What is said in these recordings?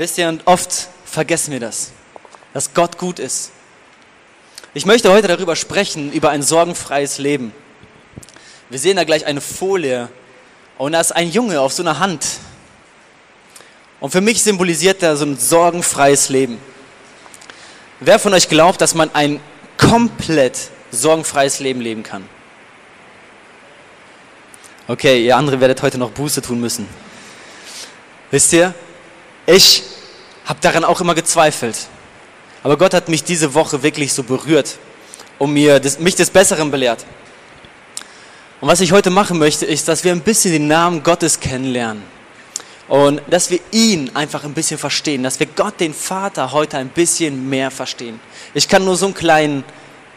Wisst ihr, und oft vergessen wir das, dass Gott gut ist. Ich möchte heute darüber sprechen, über ein sorgenfreies Leben. Wir sehen da gleich eine Folie und da ist ein Junge auf so einer Hand. Und für mich symbolisiert er so ein sorgenfreies Leben. Wer von euch glaubt, dass man ein komplett sorgenfreies Leben leben kann? Okay, ihr andere werdet heute noch Buße tun müssen. Wisst ihr, ich habe daran auch immer gezweifelt. Aber Gott hat mich diese Woche wirklich so berührt und mir das, mich des Besseren belehrt. Und was ich heute machen möchte, ist, dass wir ein bisschen den Namen Gottes kennenlernen. Und dass wir ihn einfach ein bisschen verstehen, dass wir Gott, den Vater, heute ein bisschen mehr verstehen. Ich kann nur so einen kleinen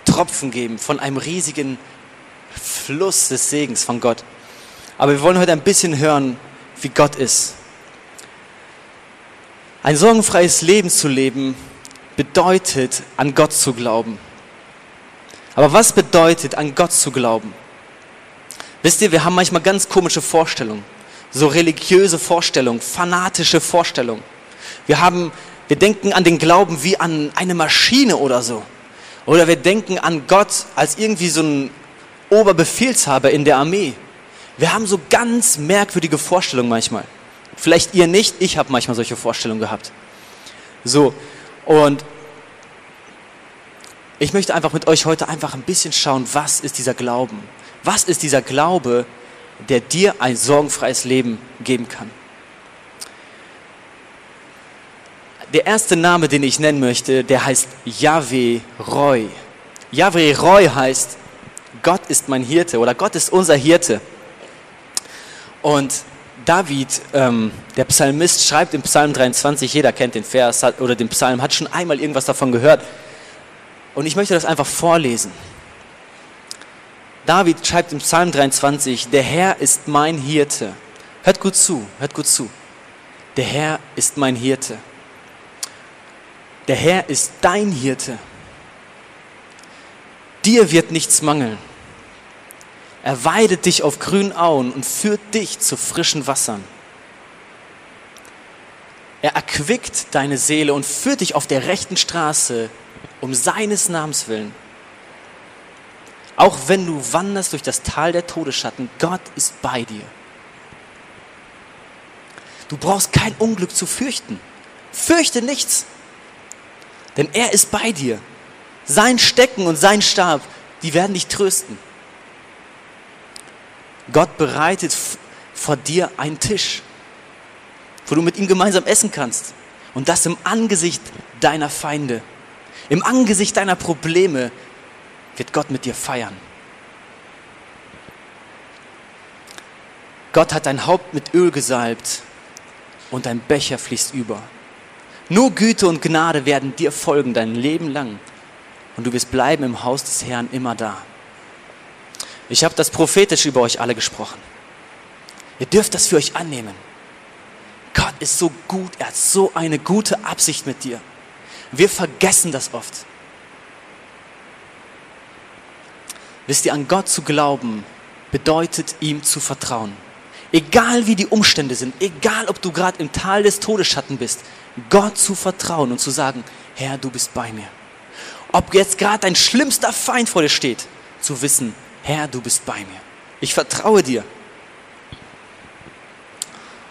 Tropfen geben von einem riesigen Fluss des Segens von Gott. Aber wir wollen heute ein bisschen hören, wie Gott ist. Ein sorgenfreies Leben zu leben bedeutet, an Gott zu glauben. Aber was bedeutet, an Gott zu glauben? Wisst ihr, wir haben manchmal ganz komische Vorstellungen, so religiöse Vorstellungen, fanatische Vorstellungen. Wir haben, wir denken an den Glauben wie an eine Maschine oder so. Oder wir denken an Gott als irgendwie so ein Oberbefehlshaber in der Armee. Wir haben so ganz merkwürdige Vorstellungen manchmal. Vielleicht ihr nicht, ich habe manchmal solche Vorstellungen gehabt. So, und ich möchte einfach mit euch heute einfach ein bisschen schauen, was ist dieser Glauben? Was ist dieser Glaube, der dir ein sorgenfreies Leben geben kann? Der erste Name, den ich nennen möchte, der heißt Yahweh Roy. Yahweh Roy heißt, Gott ist mein Hirte oder Gott ist unser Hirte. Und David, ähm, der Psalmist, schreibt im Psalm 23, jeder kennt den Vers hat, oder den Psalm, hat schon einmal irgendwas davon gehört. Und ich möchte das einfach vorlesen. David schreibt im Psalm 23, der Herr ist mein Hirte. Hört gut zu, hört gut zu. Der Herr ist mein Hirte. Der Herr ist dein Hirte. Dir wird nichts mangeln. Er weidet dich auf grünen Auen und führt dich zu frischen Wassern. Er erquickt deine Seele und führt dich auf der rechten Straße um seines Namens willen. Auch wenn du wanderst durch das Tal der Todesschatten, Gott ist bei dir. Du brauchst kein Unglück zu fürchten. Fürchte nichts, denn er ist bei dir. Sein Stecken und sein Stab, die werden dich trösten. Gott bereitet vor dir einen Tisch, wo du mit ihm gemeinsam essen kannst. Und das im Angesicht deiner Feinde. Im Angesicht deiner Probleme wird Gott mit dir feiern. Gott hat dein Haupt mit Öl gesalbt und dein Becher fließt über. Nur Güte und Gnade werden dir folgen dein Leben lang und du wirst bleiben im Haus des Herrn immer da. Ich habe das prophetisch über euch alle gesprochen. Ihr dürft das für euch annehmen. Gott ist so gut, er hat so eine gute Absicht mit dir. Wir vergessen das oft. Wisst ihr, an Gott zu glauben, bedeutet ihm zu vertrauen. Egal wie die Umstände sind, egal ob du gerade im Tal des Todesschatten bist, Gott zu vertrauen und zu sagen, Herr, du bist bei mir. Ob jetzt gerade dein schlimmster Feind vor dir steht, zu wissen, Herr, du bist bei mir. Ich vertraue dir.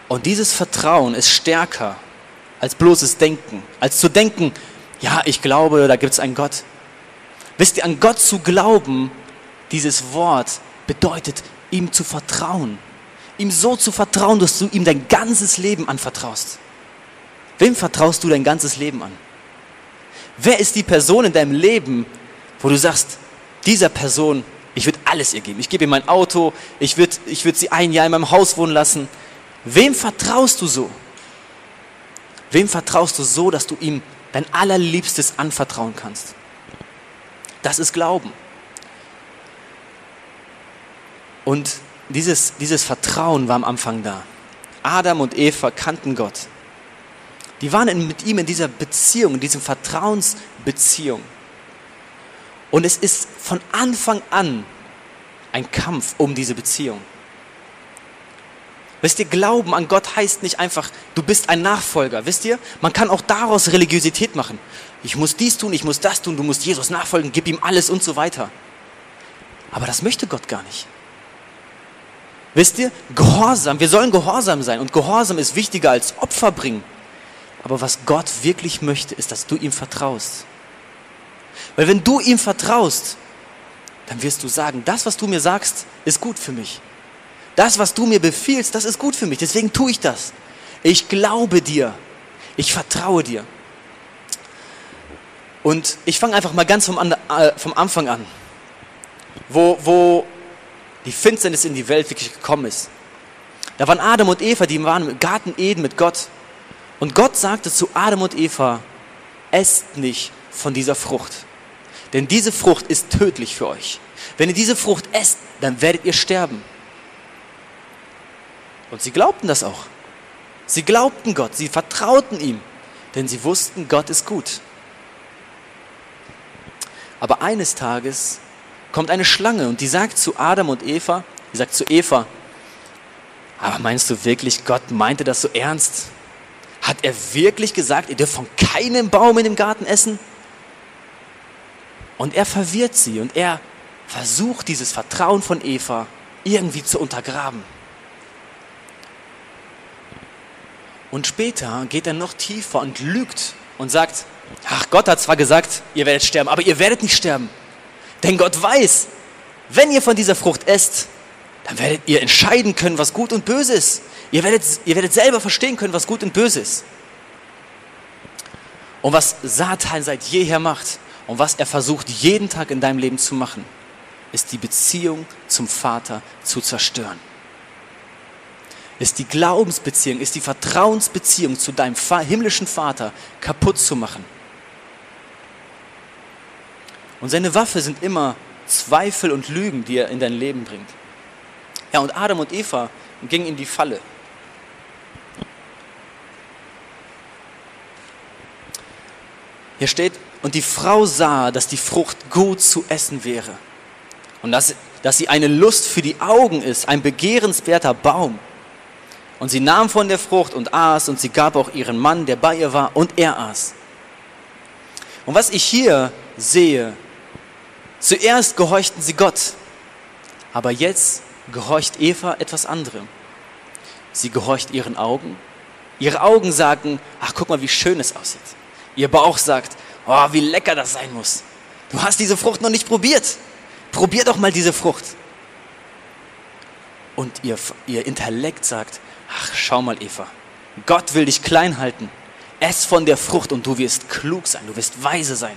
Und dieses Vertrauen ist stärker als bloßes Denken, als zu denken, ja, ich glaube, da gibt es einen Gott. Wisst ihr, an Gott zu glauben, dieses Wort bedeutet, ihm zu vertrauen. Ihm so zu vertrauen, dass du ihm dein ganzes Leben anvertraust. Wem vertraust du dein ganzes Leben an? Wer ist die Person in deinem Leben, wo du sagst, dieser Person ich würde alles ihr geben. Ich gebe ihr mein Auto. Ich würde ich würd sie ein Jahr in meinem Haus wohnen lassen. Wem vertraust du so? Wem vertraust du so, dass du ihm dein allerliebstes anvertrauen kannst? Das ist Glauben. Und dieses, dieses Vertrauen war am Anfang da. Adam und Eva kannten Gott. Die waren mit ihm in dieser Beziehung, in dieser Vertrauensbeziehung. Und es ist von Anfang an ein Kampf um diese Beziehung. Wisst ihr, Glauben an Gott heißt nicht einfach, du bist ein Nachfolger. Wisst ihr, man kann auch daraus Religiosität machen. Ich muss dies tun, ich muss das tun, du musst Jesus nachfolgen, gib ihm alles und so weiter. Aber das möchte Gott gar nicht. Wisst ihr, Gehorsam, wir sollen gehorsam sein und Gehorsam ist wichtiger als Opfer bringen. Aber was Gott wirklich möchte, ist, dass du ihm vertraust. Weil wenn du ihm vertraust, dann wirst du sagen, das, was du mir sagst, ist gut für mich. Das, was du mir befiehlst, das ist gut für mich. Deswegen tue ich das. Ich glaube dir. Ich vertraue dir. Und ich fange einfach mal ganz vom, äh, vom Anfang an, wo, wo die Finsternis in die Welt wirklich gekommen ist. Da waren Adam und Eva, die waren im Garten Eden mit Gott. Und Gott sagte zu Adam und Eva, esst nicht von dieser Frucht. Denn diese Frucht ist tödlich für euch. Wenn ihr diese Frucht esst, dann werdet ihr sterben. Und sie glaubten das auch. Sie glaubten Gott, sie vertrauten ihm, denn sie wussten, Gott ist gut. Aber eines Tages kommt eine Schlange und die sagt zu Adam und Eva, die sagt zu Eva, aber meinst du wirklich, Gott meinte das so ernst? Hat er wirklich gesagt, ihr dürft von keinem Baum in dem Garten essen? Und er verwirrt sie und er versucht dieses Vertrauen von Eva irgendwie zu untergraben. Und später geht er noch tiefer und lügt und sagt, ach Gott hat zwar gesagt, ihr werdet sterben, aber ihr werdet nicht sterben. Denn Gott weiß, wenn ihr von dieser Frucht esst, dann werdet ihr entscheiden können, was gut und böse ist. Ihr werdet, ihr werdet selber verstehen können, was gut und böse ist. Und was Satan seit jeher macht und was er versucht jeden Tag in deinem Leben zu machen, ist die Beziehung zum Vater zu zerstören. Ist die Glaubensbeziehung, ist die Vertrauensbeziehung zu deinem himmlischen Vater kaputt zu machen. Und seine Waffe sind immer Zweifel und Lügen, die er in dein Leben bringt. Ja, und Adam und Eva gingen in die Falle. Hier steht, und die Frau sah, dass die Frucht gut zu essen wäre. Und dass, dass sie eine Lust für die Augen ist, ein begehrenswerter Baum. Und sie nahm von der Frucht und aß, und sie gab auch ihren Mann, der bei ihr war, und er aß. Und was ich hier sehe, Zuerst gehorchten sie Gott, aber jetzt gehorcht Eva etwas anderem. Sie gehorcht ihren Augen. Ihre Augen sagen, ach guck mal, wie schön es aussieht. Ihr Bauch sagt, oh, wie lecker das sein muss. Du hast diese Frucht noch nicht probiert. Probier doch mal diese Frucht. Und ihr, ihr Intellekt sagt, ach schau mal Eva, Gott will dich klein halten. Ess von der Frucht und du wirst klug sein, du wirst weise sein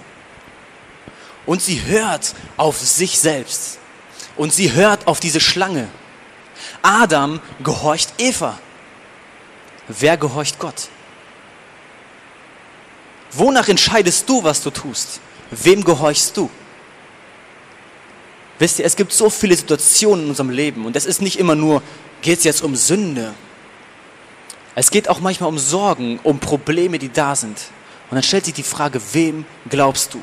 und sie hört auf sich selbst und sie hört auf diese Schlange. Adam gehorcht Eva. Wer gehorcht Gott? Wonach entscheidest du, was du tust? Wem gehorchst du? Wisst ihr, es gibt so viele Situationen in unserem Leben und es ist nicht immer nur, geht es jetzt um Sünde. Es geht auch manchmal um Sorgen, um Probleme, die da sind. Und dann stellt sich die Frage, wem glaubst du?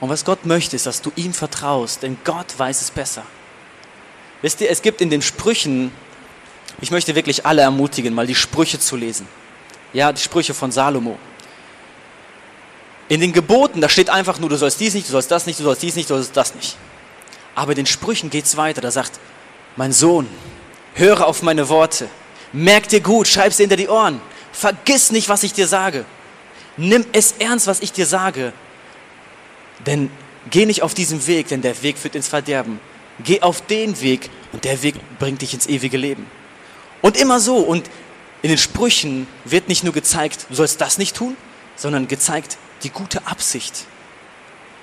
Und was Gott möchte, ist, dass du ihm vertraust, denn Gott weiß es besser. Wisst ihr, es gibt in den Sprüchen, ich möchte wirklich alle ermutigen, mal die Sprüche zu lesen. Ja, die Sprüche von Salomo. In den Geboten, da steht einfach nur, du sollst dies nicht, du sollst das nicht, du sollst dies nicht, du sollst das nicht. Aber in den Sprüchen geht es weiter, da sagt, mein Sohn, höre auf meine Worte, merk dir gut, schreib sie hinter die Ohren, vergiss nicht, was ich dir sage. Nimm es ernst, was ich dir sage, denn geh nicht auf diesen Weg, denn der Weg führt ins Verderben. Geh auf den Weg und der Weg bringt dich ins ewige Leben. Und immer so. Und in den Sprüchen wird nicht nur gezeigt, du sollst das nicht tun, sondern gezeigt die gute Absicht.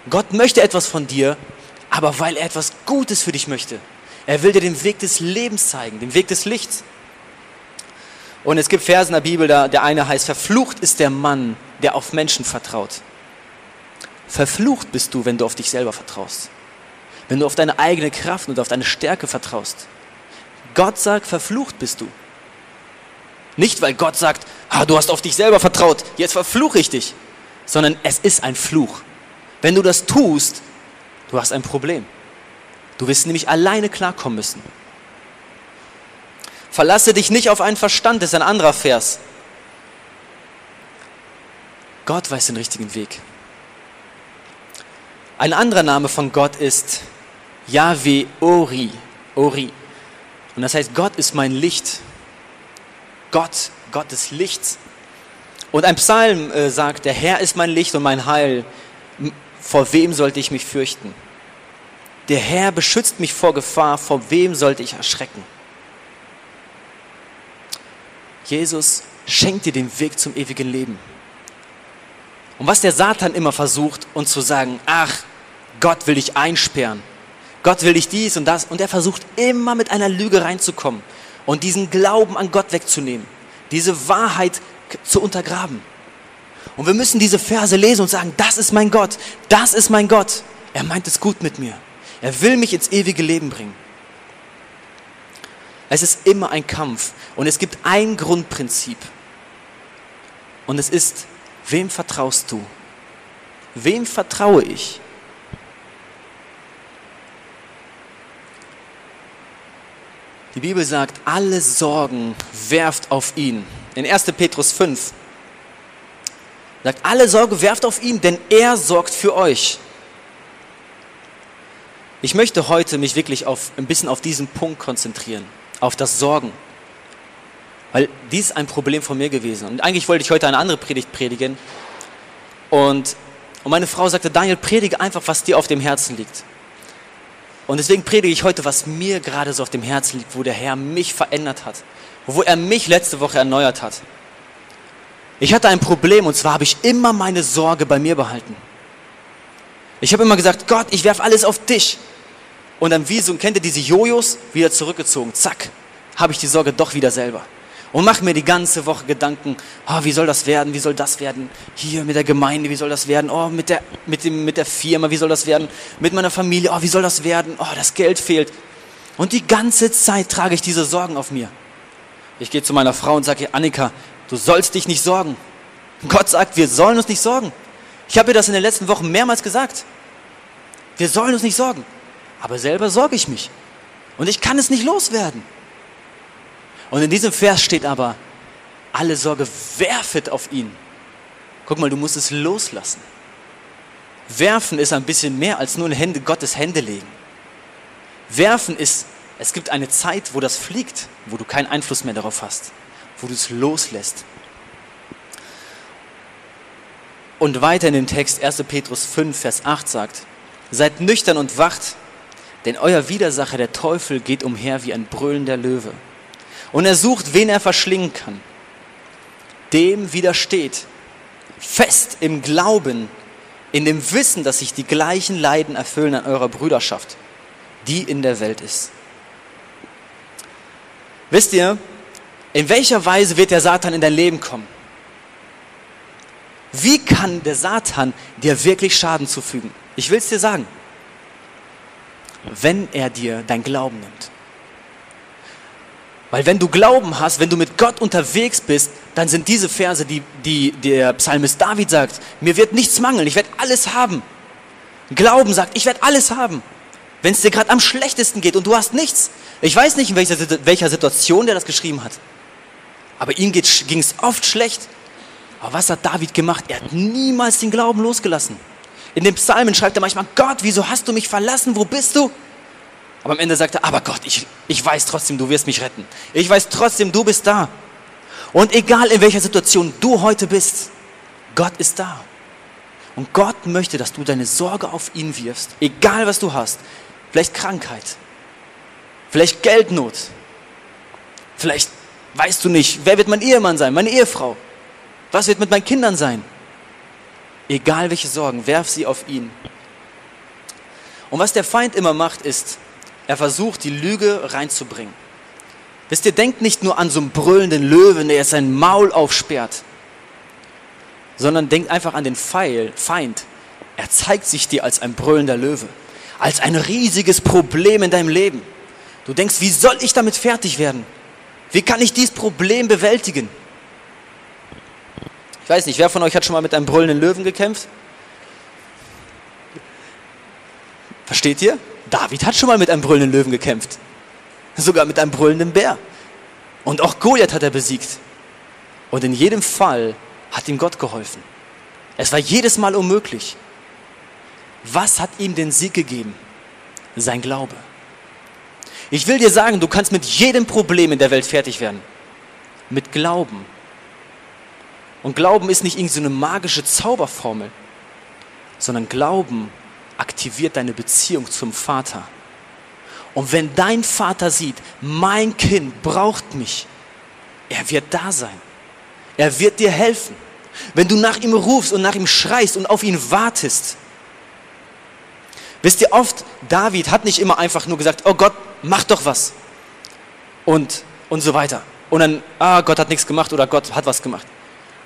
Gott möchte etwas von dir, aber weil er etwas Gutes für dich möchte. Er will dir den Weg des Lebens zeigen, den Weg des Lichts. Und es gibt Verse in der Bibel, da der eine heißt, verflucht ist der Mann, der auf Menschen vertraut. Verflucht bist du, wenn du auf dich selber vertraust. Wenn du auf deine eigene Kraft und auf deine Stärke vertraust. Gott sagt, verflucht bist du. Nicht, weil Gott sagt, ah, du hast auf dich selber vertraut, jetzt verfluche ich dich, sondern es ist ein Fluch. Wenn du das tust, du hast ein Problem. Du wirst nämlich alleine klarkommen müssen. Verlasse dich nicht auf einen Verstand, das ist ein anderer Vers. Gott weiß den richtigen Weg. Ein anderer Name von Gott ist Yahweh Ori. Ori. Und das heißt, Gott ist mein Licht. Gott, Gott des Lichts. Und ein Psalm äh, sagt, der Herr ist mein Licht und mein Heil. Vor wem sollte ich mich fürchten? Der Herr beschützt mich vor Gefahr. Vor wem sollte ich erschrecken? Jesus schenkt dir den Weg zum ewigen Leben. Und was der Satan immer versucht, uns zu sagen, ach, Gott will dich einsperren, Gott will dich dies und das, und er versucht immer mit einer Lüge reinzukommen und diesen Glauben an Gott wegzunehmen, diese Wahrheit zu untergraben. Und wir müssen diese Verse lesen und sagen, das ist mein Gott, das ist mein Gott. Er meint es gut mit mir. Er will mich ins ewige Leben bringen. Es ist immer ein Kampf und es gibt ein Grundprinzip. Und es ist, wem vertraust du? Wem vertraue ich? Die Bibel sagt, alle Sorgen werft auf ihn. In 1. Petrus 5 sagt, alle Sorge werft auf ihn, denn er sorgt für euch. Ich möchte heute mich wirklich auf, ein bisschen auf diesen Punkt konzentrieren, auf das Sorgen. Weil dies ein Problem von mir gewesen. Und eigentlich wollte ich heute eine andere Predigt predigen. Und, und meine Frau sagte, Daniel, predige einfach, was dir auf dem Herzen liegt. Und deswegen predige ich heute, was mir gerade so auf dem Herzen liegt, wo der Herr mich verändert hat, wo er mich letzte Woche erneuert hat. Ich hatte ein Problem und zwar habe ich immer meine Sorge bei mir behalten. Ich habe immer gesagt, Gott, ich werfe alles auf dich. Und dann wie so, kennt ihr diese Jojos, wieder zurückgezogen, zack, habe ich die Sorge doch wieder selber und mache mir die ganze Woche Gedanken, oh, wie soll das werden, wie soll das werden, hier mit der Gemeinde, wie soll das werden, oh, mit der, mit, dem, mit der Firma, wie soll das werden, mit meiner Familie, oh, wie soll das werden, oh, das Geld fehlt. Und die ganze Zeit trage ich diese Sorgen auf mir. Ich gehe zu meiner Frau und sage, Annika, du sollst dich nicht sorgen. Gott sagt, wir sollen uns nicht sorgen. Ich habe ihr das in den letzten Wochen mehrmals gesagt. Wir sollen uns nicht sorgen. Aber selber sorge ich mich. Und ich kann es nicht loswerden. Und in diesem Vers steht aber, alle Sorge werfet auf ihn. Guck mal, du musst es loslassen. Werfen ist ein bisschen mehr als nur in Hände, Gottes Hände legen. Werfen ist, es gibt eine Zeit, wo das fliegt, wo du keinen Einfluss mehr darauf hast, wo du es loslässt. Und weiter in dem Text 1. Petrus 5, Vers 8 sagt, seid nüchtern und wacht, denn euer Widersacher, der Teufel, geht umher wie ein brüllender Löwe und er sucht, wen er verschlingen kann. Dem widersteht, fest im Glauben, in dem Wissen, dass sich die gleichen Leiden erfüllen an eurer Brüderschaft, die in der Welt ist. Wisst ihr, in welcher Weise wird der Satan in dein Leben kommen? Wie kann der Satan dir wirklich Schaden zufügen? Ich will es dir sagen. Wenn er dir dein Glauben nimmt. Weil wenn du Glauben hast, wenn du mit Gott unterwegs bist, dann sind diese Verse, die, die der Psalmist David sagt, mir wird nichts mangeln, ich werde alles haben. Glauben sagt, ich werde alles haben. Wenn es dir gerade am schlechtesten geht und du hast nichts. Ich weiß nicht, in welcher, welcher Situation der das geschrieben hat. Aber ihm ging es oft schlecht. Aber was hat David gemacht? Er hat niemals den Glauben losgelassen. In den Psalmen schreibt er manchmal, Gott, wieso hast du mich verlassen? Wo bist du? Aber am Ende sagt er, aber Gott, ich, ich weiß trotzdem, du wirst mich retten. Ich weiß trotzdem, du bist da. Und egal in welcher Situation du heute bist, Gott ist da. Und Gott möchte, dass du deine Sorge auf ihn wirfst, egal was du hast. Vielleicht Krankheit, vielleicht Geldnot, vielleicht weißt du nicht, wer wird mein Ehemann sein, meine Ehefrau, was wird mit meinen Kindern sein. Egal welche Sorgen, werf sie auf ihn. Und was der Feind immer macht, ist, er versucht, die Lüge reinzubringen. Wisst ihr, denkt nicht nur an so einen brüllenden Löwen, der jetzt sein Maul aufsperrt, sondern denkt einfach an den Feind. Er zeigt sich dir als ein brüllender Löwe, als ein riesiges Problem in deinem Leben. Du denkst, wie soll ich damit fertig werden? Wie kann ich dieses Problem bewältigen? Ich weiß nicht, wer von euch hat schon mal mit einem brüllenden Löwen gekämpft? Versteht ihr? David hat schon mal mit einem brüllenden Löwen gekämpft. Sogar mit einem brüllenden Bär. Und auch Goliath hat er besiegt. Und in jedem Fall hat ihm Gott geholfen. Es war jedes Mal unmöglich. Was hat ihm den Sieg gegeben? Sein Glaube. Ich will dir sagen, du kannst mit jedem Problem in der Welt fertig werden. Mit Glauben. Und Glauben ist nicht irgendeine so magische Zauberformel, sondern Glauben aktiviert deine Beziehung zum Vater. Und wenn dein Vater sieht, mein Kind braucht mich, er wird da sein. Er wird dir helfen. Wenn du nach ihm rufst und nach ihm schreist und auf ihn wartest. Wisst ihr oft, David hat nicht immer einfach nur gesagt, oh Gott, mach doch was. Und, und so weiter. Und dann, ah, Gott hat nichts gemacht oder Gott hat was gemacht.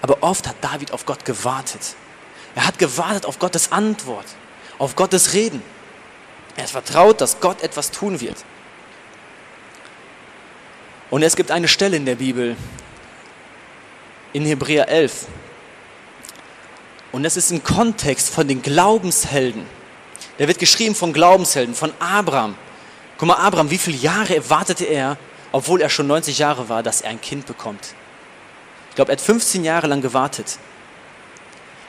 Aber oft hat David auf Gott gewartet. Er hat gewartet auf Gottes Antwort, auf Gottes Reden. Er vertraut, dass Gott etwas tun wird. Und es gibt eine Stelle in der Bibel, in Hebräer 11. Und das ist im Kontext von den Glaubenshelden. Der wird geschrieben von Glaubenshelden, von Abraham. Guck mal, Abraham, wie viele Jahre erwartete er, obwohl er schon 90 Jahre war, dass er ein Kind bekommt? Ich glaube, er hat 15 Jahre lang gewartet.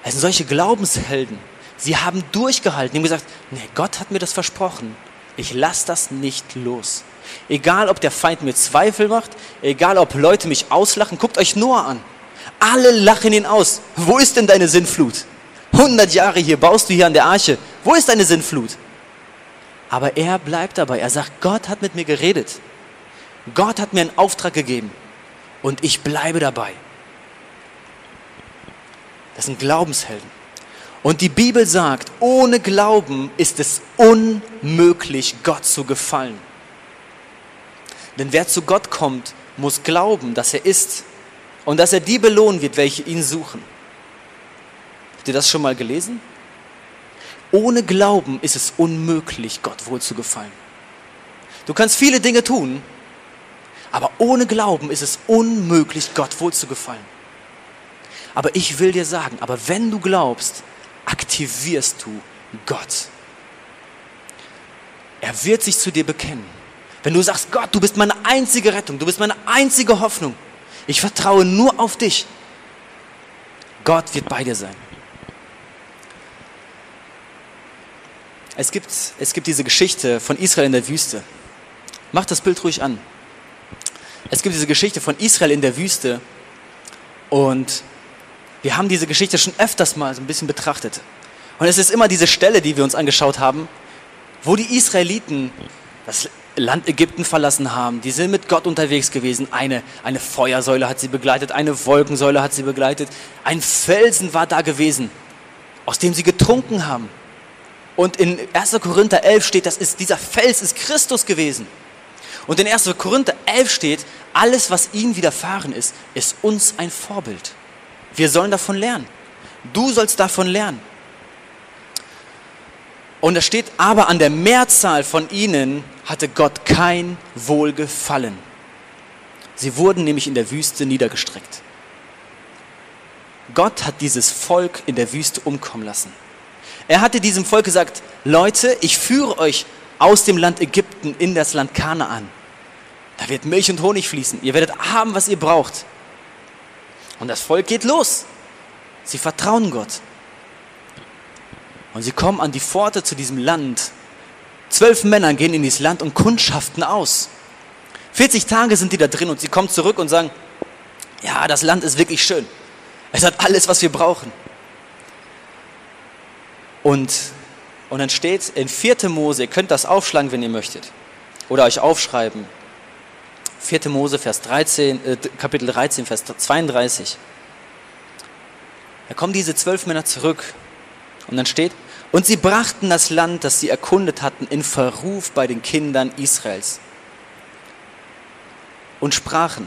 Es sind solche Glaubenshelden. Sie haben durchgehalten, die haben gesagt, nee, Gott hat mir das versprochen. Ich lasse das nicht los. Egal, ob der Feind mir Zweifel macht, egal, ob Leute mich auslachen, guckt euch Noah an. Alle lachen ihn aus. Wo ist denn deine Sinnflut? 100 Jahre hier baust du hier an der Arche. Wo ist deine Sinnflut? Aber er bleibt dabei. Er sagt, Gott hat mit mir geredet. Gott hat mir einen Auftrag gegeben. Und ich bleibe dabei. Das sind Glaubenshelden. Und die Bibel sagt, ohne Glauben ist es unmöglich, Gott zu gefallen. Denn wer zu Gott kommt, muss glauben, dass er ist und dass er die belohnen wird, welche ihn suchen. Habt ihr das schon mal gelesen? Ohne Glauben ist es unmöglich, Gott wohl zu gefallen. Du kannst viele Dinge tun, aber ohne Glauben ist es unmöglich, Gott wohl zu gefallen. Aber ich will dir sagen, aber wenn du glaubst, aktivierst du Gott. Er wird sich zu dir bekennen. Wenn du sagst, Gott, du bist meine einzige Rettung, du bist meine einzige Hoffnung, ich vertraue nur auf dich. Gott wird bei dir sein. Es gibt, es gibt diese Geschichte von Israel in der Wüste. Mach das Bild ruhig an. Es gibt diese Geschichte von Israel in der Wüste und wir haben diese Geschichte schon öfters mal so ein bisschen betrachtet. Und es ist immer diese Stelle, die wir uns angeschaut haben, wo die Israeliten das Land Ägypten verlassen haben. Die sind mit Gott unterwegs gewesen. Eine, eine Feuersäule hat sie begleitet, eine Wolkensäule hat sie begleitet. Ein Felsen war da gewesen, aus dem sie getrunken haben. Und in 1. Korinther 11 steht, das ist, dieser Fels ist Christus gewesen. Und in 1. Korinther 11 steht, alles, was ihnen widerfahren ist, ist uns ein Vorbild. Wir sollen davon lernen. Du sollst davon lernen. Und es steht, aber an der Mehrzahl von ihnen hatte Gott kein Wohlgefallen. Sie wurden nämlich in der Wüste niedergestreckt. Gott hat dieses Volk in der Wüste umkommen lassen. Er hatte diesem Volk gesagt, Leute, ich führe euch aus dem Land Ägypten in das Land Kanaan. Da wird Milch und Honig fließen. Ihr werdet haben, was ihr braucht. Und das Volk geht los. Sie vertrauen Gott. Und sie kommen an die Pforte zu diesem Land. Zwölf Männer gehen in dieses Land und kundschaften aus. 40 Tage sind die da drin und sie kommen zurück und sagen, ja, das Land ist wirklich schön. Es hat alles, was wir brauchen. Und, und dann steht in 4. Mose, ihr könnt das aufschlagen, wenn ihr möchtet. Oder euch aufschreiben. 4. Mose, Vers 13, äh, Kapitel 13, Vers 32. Da kommen diese zwölf Männer zurück und dann steht, und sie brachten das Land, das sie erkundet hatten, in Verruf bei den Kindern Israels. und sprachen,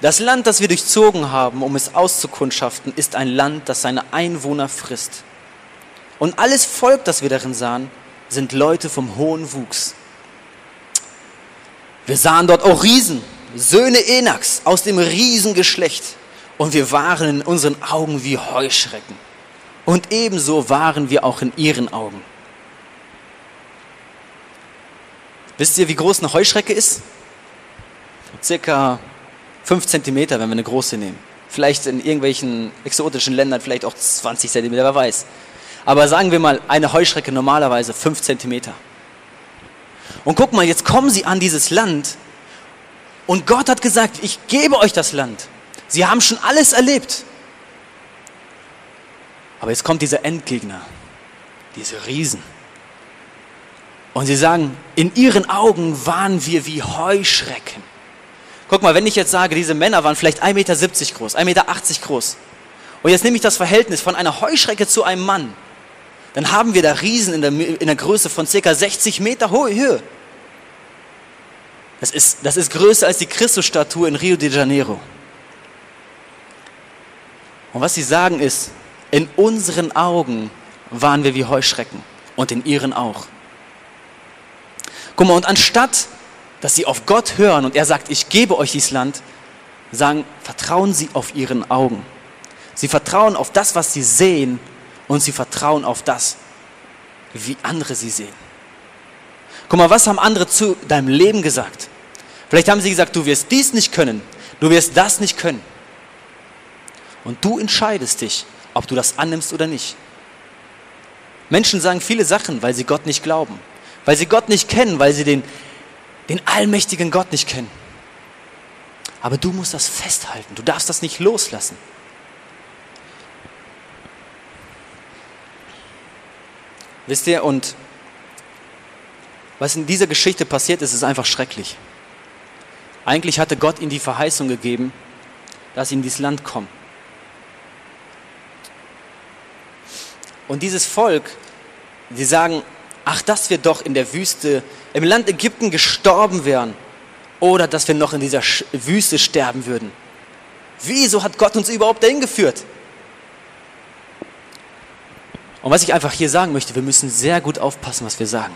das Land, das wir durchzogen haben, um es auszukundschaften, ist ein Land, das seine Einwohner frisst. Und alles Volk, das wir darin sahen, sind Leute vom hohen Wuchs. Wir sahen dort auch Riesen, Söhne Enaks aus dem Riesengeschlecht. Und wir waren in unseren Augen wie Heuschrecken. Und ebenso waren wir auch in ihren Augen. Wisst ihr, wie groß eine Heuschrecke ist? Circa 5 Zentimeter, wenn wir eine große nehmen. Vielleicht in irgendwelchen exotischen Ländern vielleicht auch 20 Zentimeter, wer weiß. Aber sagen wir mal, eine Heuschrecke normalerweise 5 Zentimeter. Und guck mal, jetzt kommen sie an dieses Land und Gott hat gesagt, ich gebe euch das Land. Sie haben schon alles erlebt. Aber jetzt kommt dieser Endgegner, diese Riesen. Und sie sagen, in ihren Augen waren wir wie Heuschrecken. Guck mal, wenn ich jetzt sage, diese Männer waren vielleicht 1,70 Meter groß, 1,80 Meter groß. Und jetzt nehme ich das Verhältnis von einer Heuschrecke zu einem Mann. Dann haben wir da Riesen in der, in der Größe von circa 60 Meter hohe Höhe. Das ist, das ist größer als die Christusstatue in Rio de Janeiro. Und was sie sagen ist, in unseren Augen waren wir wie Heuschrecken und in ihren auch. Guck mal, und anstatt, dass sie auf Gott hören und er sagt, ich gebe euch dieses Land, sagen, vertrauen sie auf ihren Augen. Sie vertrauen auf das, was sie sehen und sie vertrauen auf das, wie andere sie sehen. Guck mal, was haben andere zu deinem Leben gesagt? Vielleicht haben sie gesagt, du wirst dies nicht können, du wirst das nicht können. Und du entscheidest dich, ob du das annimmst oder nicht. Menschen sagen viele Sachen, weil sie Gott nicht glauben weil sie Gott nicht kennen, weil sie den, den allmächtigen Gott nicht kennen. Aber du musst das festhalten, du darfst das nicht loslassen. Wisst ihr, und was in dieser Geschichte passiert ist, ist einfach schrecklich. Eigentlich hatte Gott ihnen die Verheißung gegeben, dass sie in dieses Land kommen. Und dieses Volk, sie sagen, ach, dass wir doch in der Wüste, im Land Ägypten gestorben wären oder dass wir noch in dieser Wüste sterben würden. Wieso hat Gott uns überhaupt dahin geführt? Und was ich einfach hier sagen möchte, wir müssen sehr gut aufpassen, was wir sagen.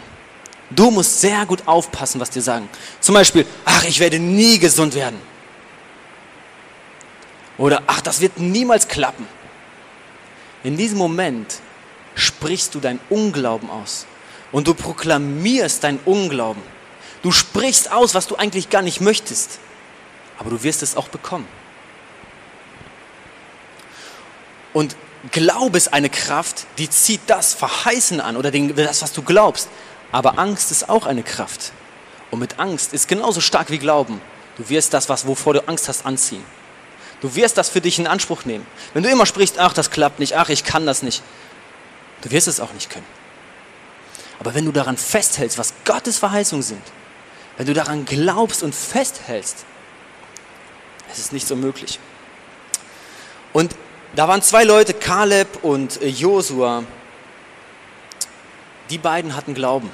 Du musst sehr gut aufpassen, was wir sagen. Zum Beispiel, ach, ich werde nie gesund werden. Oder, ach, das wird niemals klappen. In diesem Moment sprichst du dein Unglauben aus und du proklamierst deinen Unglauben. Du sprichst aus, was du eigentlich gar nicht möchtest, aber du wirst es auch bekommen. Und Glaube ist eine Kraft, die zieht das Verheißen an oder das, was du glaubst. Aber Angst ist auch eine Kraft. Und mit Angst ist genauso stark wie Glauben. Du wirst das, was, wovor du Angst hast, anziehen. Du wirst das für dich in Anspruch nehmen. Wenn du immer sprichst, ach, das klappt nicht, ach, ich kann das nicht, du wirst es auch nicht können. Aber wenn du daran festhältst, was Gottes Verheißungen sind, wenn du daran glaubst und festhältst, es ist nicht so möglich. Und da waren zwei Leute, Kaleb und äh, Josua, die beiden hatten Glauben.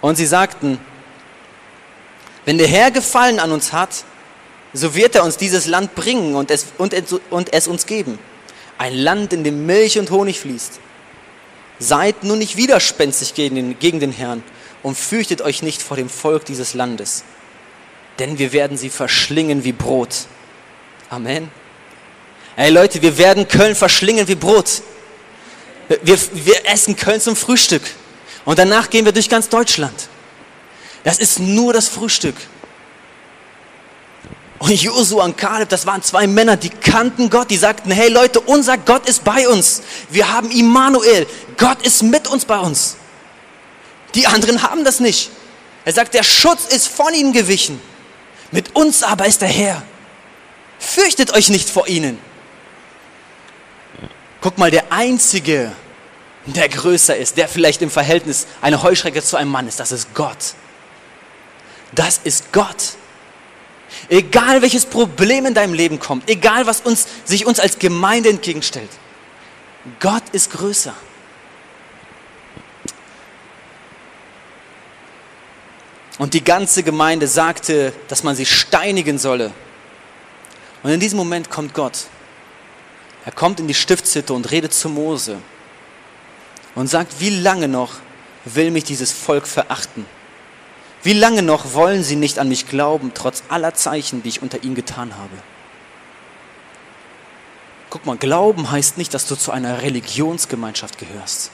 Und sie sagten, wenn der Herr Gefallen an uns hat, so wird er uns dieses Land bringen und es, und, und es uns geben. Ein Land, in dem Milch und Honig fließt. Seid nun nicht widerspenstig gegen den, gegen den Herrn und fürchtet euch nicht vor dem Volk dieses Landes, denn wir werden sie verschlingen wie Brot. Amen. Ey Leute, wir werden Köln verschlingen wie Brot. Wir, wir essen Köln zum Frühstück und danach gehen wir durch ganz Deutschland. Das ist nur das Frühstück. Und Josua und Kaleb, das waren zwei Männer, die kannten Gott, die sagten, hey Leute, unser Gott ist bei uns. Wir haben Immanuel. Gott ist mit uns bei uns. Die anderen haben das nicht. Er sagt, der Schutz ist von ihnen gewichen. Mit uns aber ist der Herr. Fürchtet euch nicht vor ihnen. Guck mal, der Einzige, der größer ist, der vielleicht im Verhältnis eine Heuschrecke zu einem Mann ist, das ist Gott. Das ist Gott. Egal welches Problem in deinem Leben kommt, egal was uns, sich uns als Gemeinde entgegenstellt, Gott ist größer. Und die ganze Gemeinde sagte, dass man sie steinigen solle. Und in diesem Moment kommt Gott. Er kommt in die Stiftshütte und redet zu Mose und sagt, wie lange noch will mich dieses Volk verachten? Wie lange noch wollen sie nicht an mich glauben, trotz aller Zeichen, die ich unter ihnen getan habe? Guck mal, Glauben heißt nicht, dass du zu einer Religionsgemeinschaft gehörst.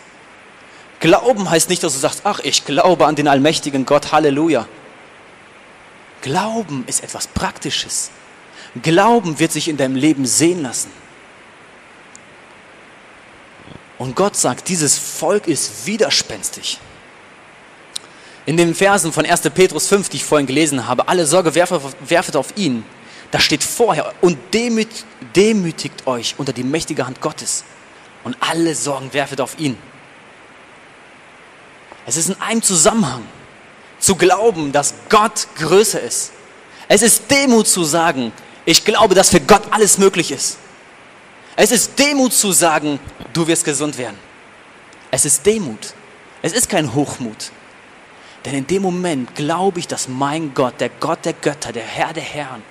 Glauben heißt nicht, dass du sagst, ach, ich glaube an den allmächtigen Gott, Halleluja. Glauben ist etwas Praktisches. Glauben wird sich in deinem Leben sehen lassen. Und Gott sagt, dieses Volk ist widerspenstig. In den Versen von 1. Petrus 5, die ich vorhin gelesen habe, alle Sorge werfet auf ihn. Da steht vorher, und demütigt euch unter die mächtige Hand Gottes. Und alle Sorgen werfet auf ihn. Es ist in einem Zusammenhang zu glauben, dass Gott größer ist. Es ist Demut zu sagen, ich glaube, dass für Gott alles möglich ist. Es ist Demut zu sagen, du wirst gesund werden. Es ist Demut. Es ist kein Hochmut. Denn in dem Moment glaube ich, dass mein Gott, der Gott der Götter, der Herr der Herren,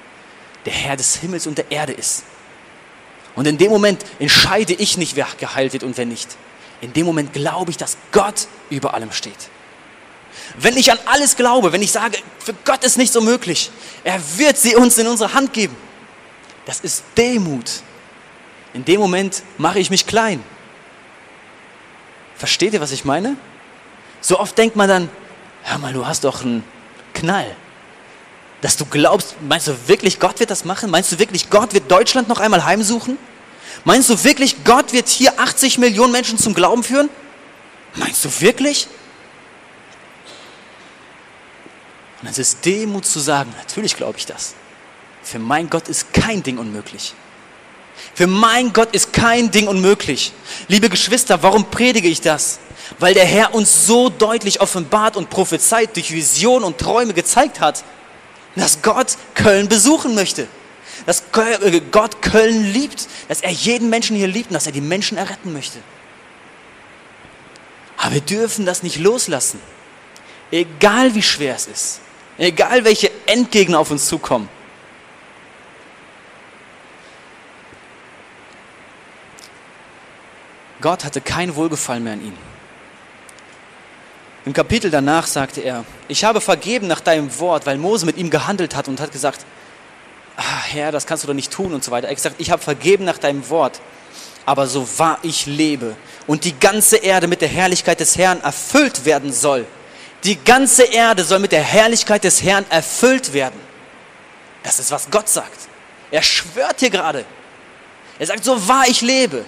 der Herr des Himmels und der Erde ist. Und in dem Moment entscheide ich nicht, wer geheilt wird und wer nicht. In dem Moment glaube ich, dass Gott über allem steht. Wenn ich an alles glaube, wenn ich sage, für Gott ist nichts unmöglich, er wird sie uns in unsere Hand geben. Das ist Demut. In dem Moment mache ich mich klein. Versteht ihr, was ich meine? So oft denkt man dann, hör mal, du hast doch einen Knall. Dass du glaubst, meinst du wirklich, Gott wird das machen? Meinst du wirklich, Gott wird Deutschland noch einmal heimsuchen? Meinst du wirklich, Gott wird hier 80 Millionen Menschen zum Glauben führen? Meinst du wirklich? Und es ist Demut zu sagen, natürlich glaube ich das. Für mein Gott ist kein Ding unmöglich. Für mein Gott ist kein Ding unmöglich. Liebe Geschwister, warum predige ich das? Weil der Herr uns so deutlich offenbart und prophezeit durch Visionen und Träume gezeigt hat, dass Gott Köln besuchen möchte. Dass äh, Gott Köln liebt, dass er jeden Menschen hier liebt und dass er die Menschen erretten möchte. Aber wir dürfen das nicht loslassen. Egal wie schwer es ist. Egal welche Endgegner auf uns zukommen. Gott hatte kein Wohlgefallen mehr an ihn. Im Kapitel danach sagte er, ich habe vergeben nach deinem Wort, weil Mose mit ihm gehandelt hat und hat gesagt, ah, Herr, das kannst du doch nicht tun und so weiter. Er hat gesagt, ich habe vergeben nach deinem Wort, aber so wahr ich lebe und die ganze Erde mit der Herrlichkeit des Herrn erfüllt werden soll, die ganze Erde soll mit der Herrlichkeit des Herrn erfüllt werden. Das ist, was Gott sagt. Er schwört hier gerade. Er sagt, so wahr ich lebe,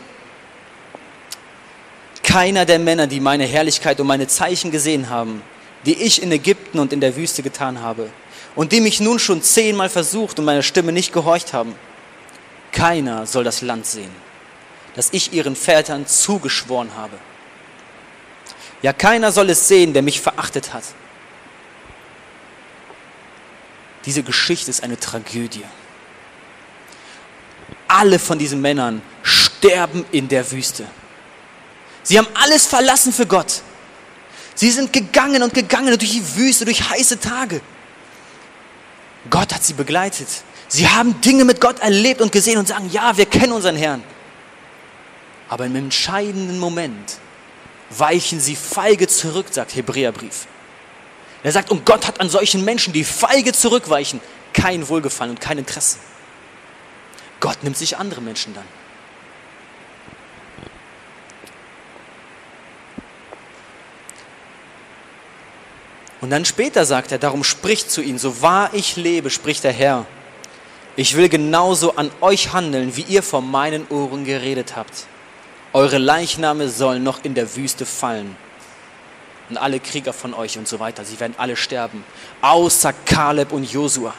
keiner der Männer, die meine Herrlichkeit und meine Zeichen gesehen haben, die ich in Ägypten und in der Wüste getan habe, und die mich nun schon zehnmal versucht und meiner Stimme nicht gehorcht haben, keiner soll das Land sehen, das ich ihren Vätern zugeschworen habe. Ja, keiner soll es sehen, der mich verachtet hat. Diese Geschichte ist eine Tragödie. Alle von diesen Männern sterben in der Wüste. Sie haben alles verlassen für Gott. Sie sind gegangen und gegangen durch die Wüste, durch heiße Tage. Gott hat sie begleitet. Sie haben Dinge mit Gott erlebt und gesehen und sagen, ja, wir kennen unseren Herrn. Aber im entscheidenden Moment weichen sie feige zurück, sagt Hebräerbrief. Er sagt, und Gott hat an solchen Menschen, die feige zurückweichen, kein Wohlgefallen und kein Interesse. Gott nimmt sich andere Menschen dann. Und dann später sagt er, darum spricht zu ihnen, so wahr ich lebe, spricht der Herr, ich will genauso an euch handeln, wie ihr vor meinen Ohren geredet habt. Eure Leichname sollen noch in der Wüste fallen. Und alle Krieger von euch und so weiter, sie werden alle sterben, außer Kaleb und Josua.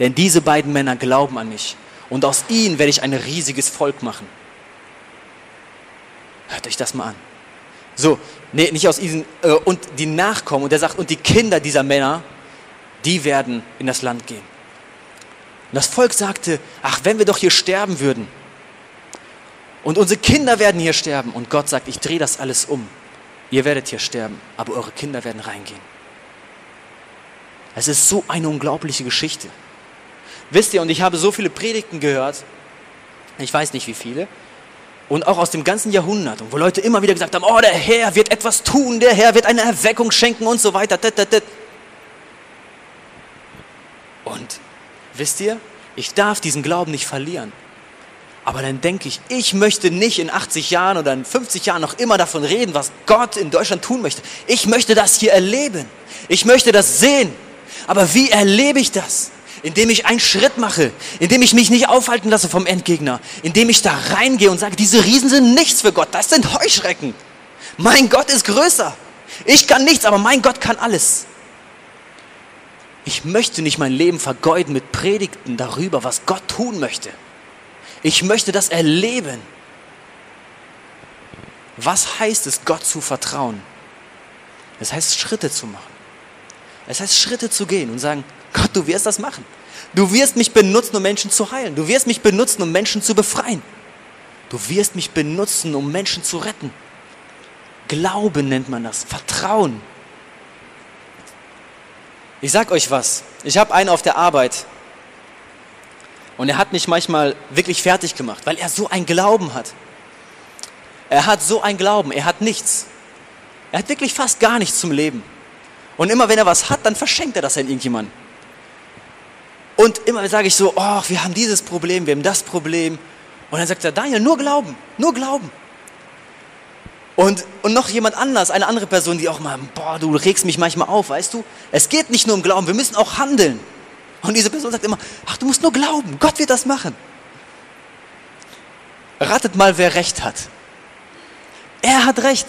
Denn diese beiden Männer glauben an mich. Und aus ihnen werde ich ein riesiges Volk machen. Hört euch das mal an. So, nee, nicht aus ihnen, äh, und die Nachkommen, und er sagt, und die Kinder dieser Männer, die werden in das Land gehen. Und das Volk sagte, ach, wenn wir doch hier sterben würden. Und unsere Kinder werden hier sterben. Und Gott sagt, ich drehe das alles um. Ihr werdet hier sterben, aber eure Kinder werden reingehen. Es ist so eine unglaubliche Geschichte. Wisst ihr, und ich habe so viele Predigten gehört, ich weiß nicht wie viele, und auch aus dem ganzen Jahrhundert, wo Leute immer wieder gesagt haben, oh, der Herr wird etwas tun, der Herr wird eine Erweckung schenken und so weiter. Und wisst ihr, ich darf diesen Glauben nicht verlieren. Aber dann denke ich, ich möchte nicht in 80 Jahren oder in 50 Jahren noch immer davon reden, was Gott in Deutschland tun möchte. Ich möchte das hier erleben. Ich möchte das sehen. Aber wie erlebe ich das? Indem ich einen Schritt mache, indem ich mich nicht aufhalten lasse vom Endgegner, indem ich da reingehe und sage, diese Riesen sind nichts für Gott, das sind Heuschrecken. Mein Gott ist größer. Ich kann nichts, aber mein Gott kann alles. Ich möchte nicht mein Leben vergeuden mit Predigten darüber, was Gott tun möchte. Ich möchte das erleben. Was heißt es, Gott zu vertrauen? Es heißt, Schritte zu machen. Es heißt, Schritte zu gehen und sagen, Gott, du wirst das machen. Du wirst mich benutzen, um Menschen zu heilen. Du wirst mich benutzen, um Menschen zu befreien. Du wirst mich benutzen, um Menschen zu retten. Glauben nennt man das. Vertrauen. Ich sag euch was. Ich habe einen auf der Arbeit. Und er hat mich manchmal wirklich fertig gemacht, weil er so einen Glauben hat. Er hat so einen Glauben. Er hat nichts. Er hat wirklich fast gar nichts zum Leben. Und immer wenn er was hat, dann verschenkt er das an irgendjemanden. Und immer sage ich so, oh, wir haben dieses Problem, wir haben das Problem. Und dann sagt er, Daniel, nur glauben, nur glauben. Und, und noch jemand anders, eine andere Person, die auch mal, boah, du regst mich manchmal auf, weißt du? Es geht nicht nur um Glauben, wir müssen auch handeln. Und diese Person sagt immer, ach, du musst nur glauben, Gott wird das machen. Ratet mal, wer recht hat. Er hat recht.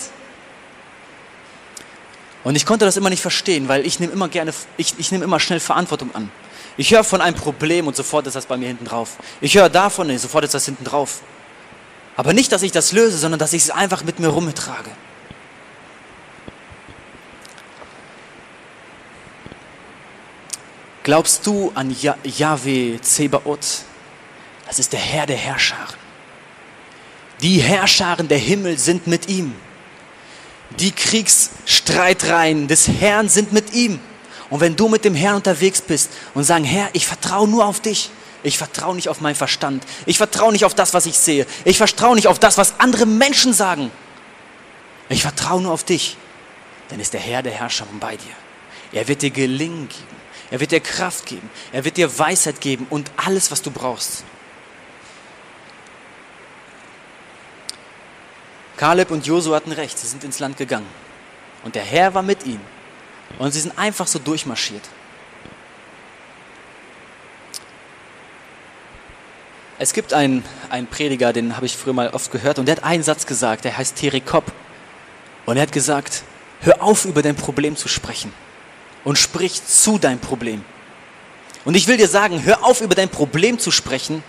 Und ich konnte das immer nicht verstehen, weil ich nehme immer gerne, ich, ich nehme immer schnell Verantwortung an. Ich höre von einem Problem und sofort ist das bei mir hinten drauf. Ich höre davon, und sofort ist das hinten drauf. Aber nicht, dass ich das löse, sondern dass ich es einfach mit mir rumtrage. Glaubst du an Yahweh Zebaoth? Das ist der Herr der Herrscharen. Die Herrscharen der Himmel sind mit ihm. Die Kriegsstreitreihen des Herrn sind mit ihm. Und wenn du mit dem Herrn unterwegs bist und sagen, Herr, ich vertraue nur auf dich. Ich vertraue nicht auf meinen Verstand. Ich vertraue nicht auf das, was ich sehe. Ich vertraue nicht auf das, was andere Menschen sagen. Ich vertraue nur auf dich. Dann ist der Herr der Herrscher bei dir. Er wird dir Gelingen geben. Er wird dir Kraft geben. Er wird dir Weisheit geben und alles, was du brauchst. Kaleb und Josu hatten recht. Sie sind ins Land gegangen. Und der Herr war mit ihnen. Und sie sind einfach so durchmarschiert. Es gibt einen, einen Prediger, den habe ich früher mal oft gehört, und der hat einen Satz gesagt, der heißt Terry Kopp. Und er hat gesagt, hör auf, über dein Problem zu sprechen und sprich zu deinem Problem. Und ich will dir sagen, hör auf, über dein Problem zu sprechen,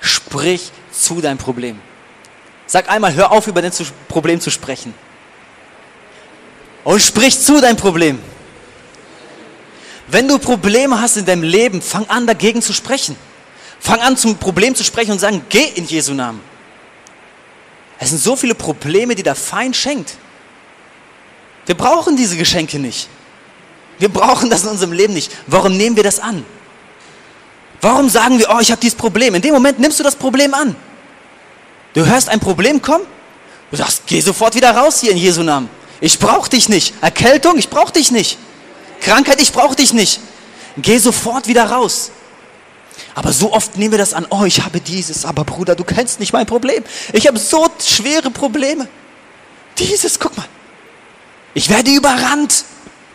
sprich zu deinem Problem. Sag einmal, hör auf, über dein Problem zu sprechen. Und sprich zu deinem Problem. Wenn du Probleme hast in deinem Leben, fang an dagegen zu sprechen. Fang an zum Problem zu sprechen und sagen, geh in Jesu Namen. Es sind so viele Probleme, die der Feind schenkt. Wir brauchen diese Geschenke nicht. Wir brauchen das in unserem Leben nicht. Warum nehmen wir das an? Warum sagen wir, oh, ich habe dieses Problem? In dem Moment nimmst du das Problem an. Du hörst ein Problem kommen, du sagst, geh sofort wieder raus hier in Jesu Namen. Ich brauche dich nicht. Erkältung, ich brauche dich nicht. Krankheit, ich brauche dich nicht. Geh sofort wieder raus. Aber so oft nehmen wir das an, oh, ich habe dieses, aber Bruder, du kennst nicht mein Problem. Ich habe so schwere Probleme. Dieses, guck mal. Ich werde überrannt.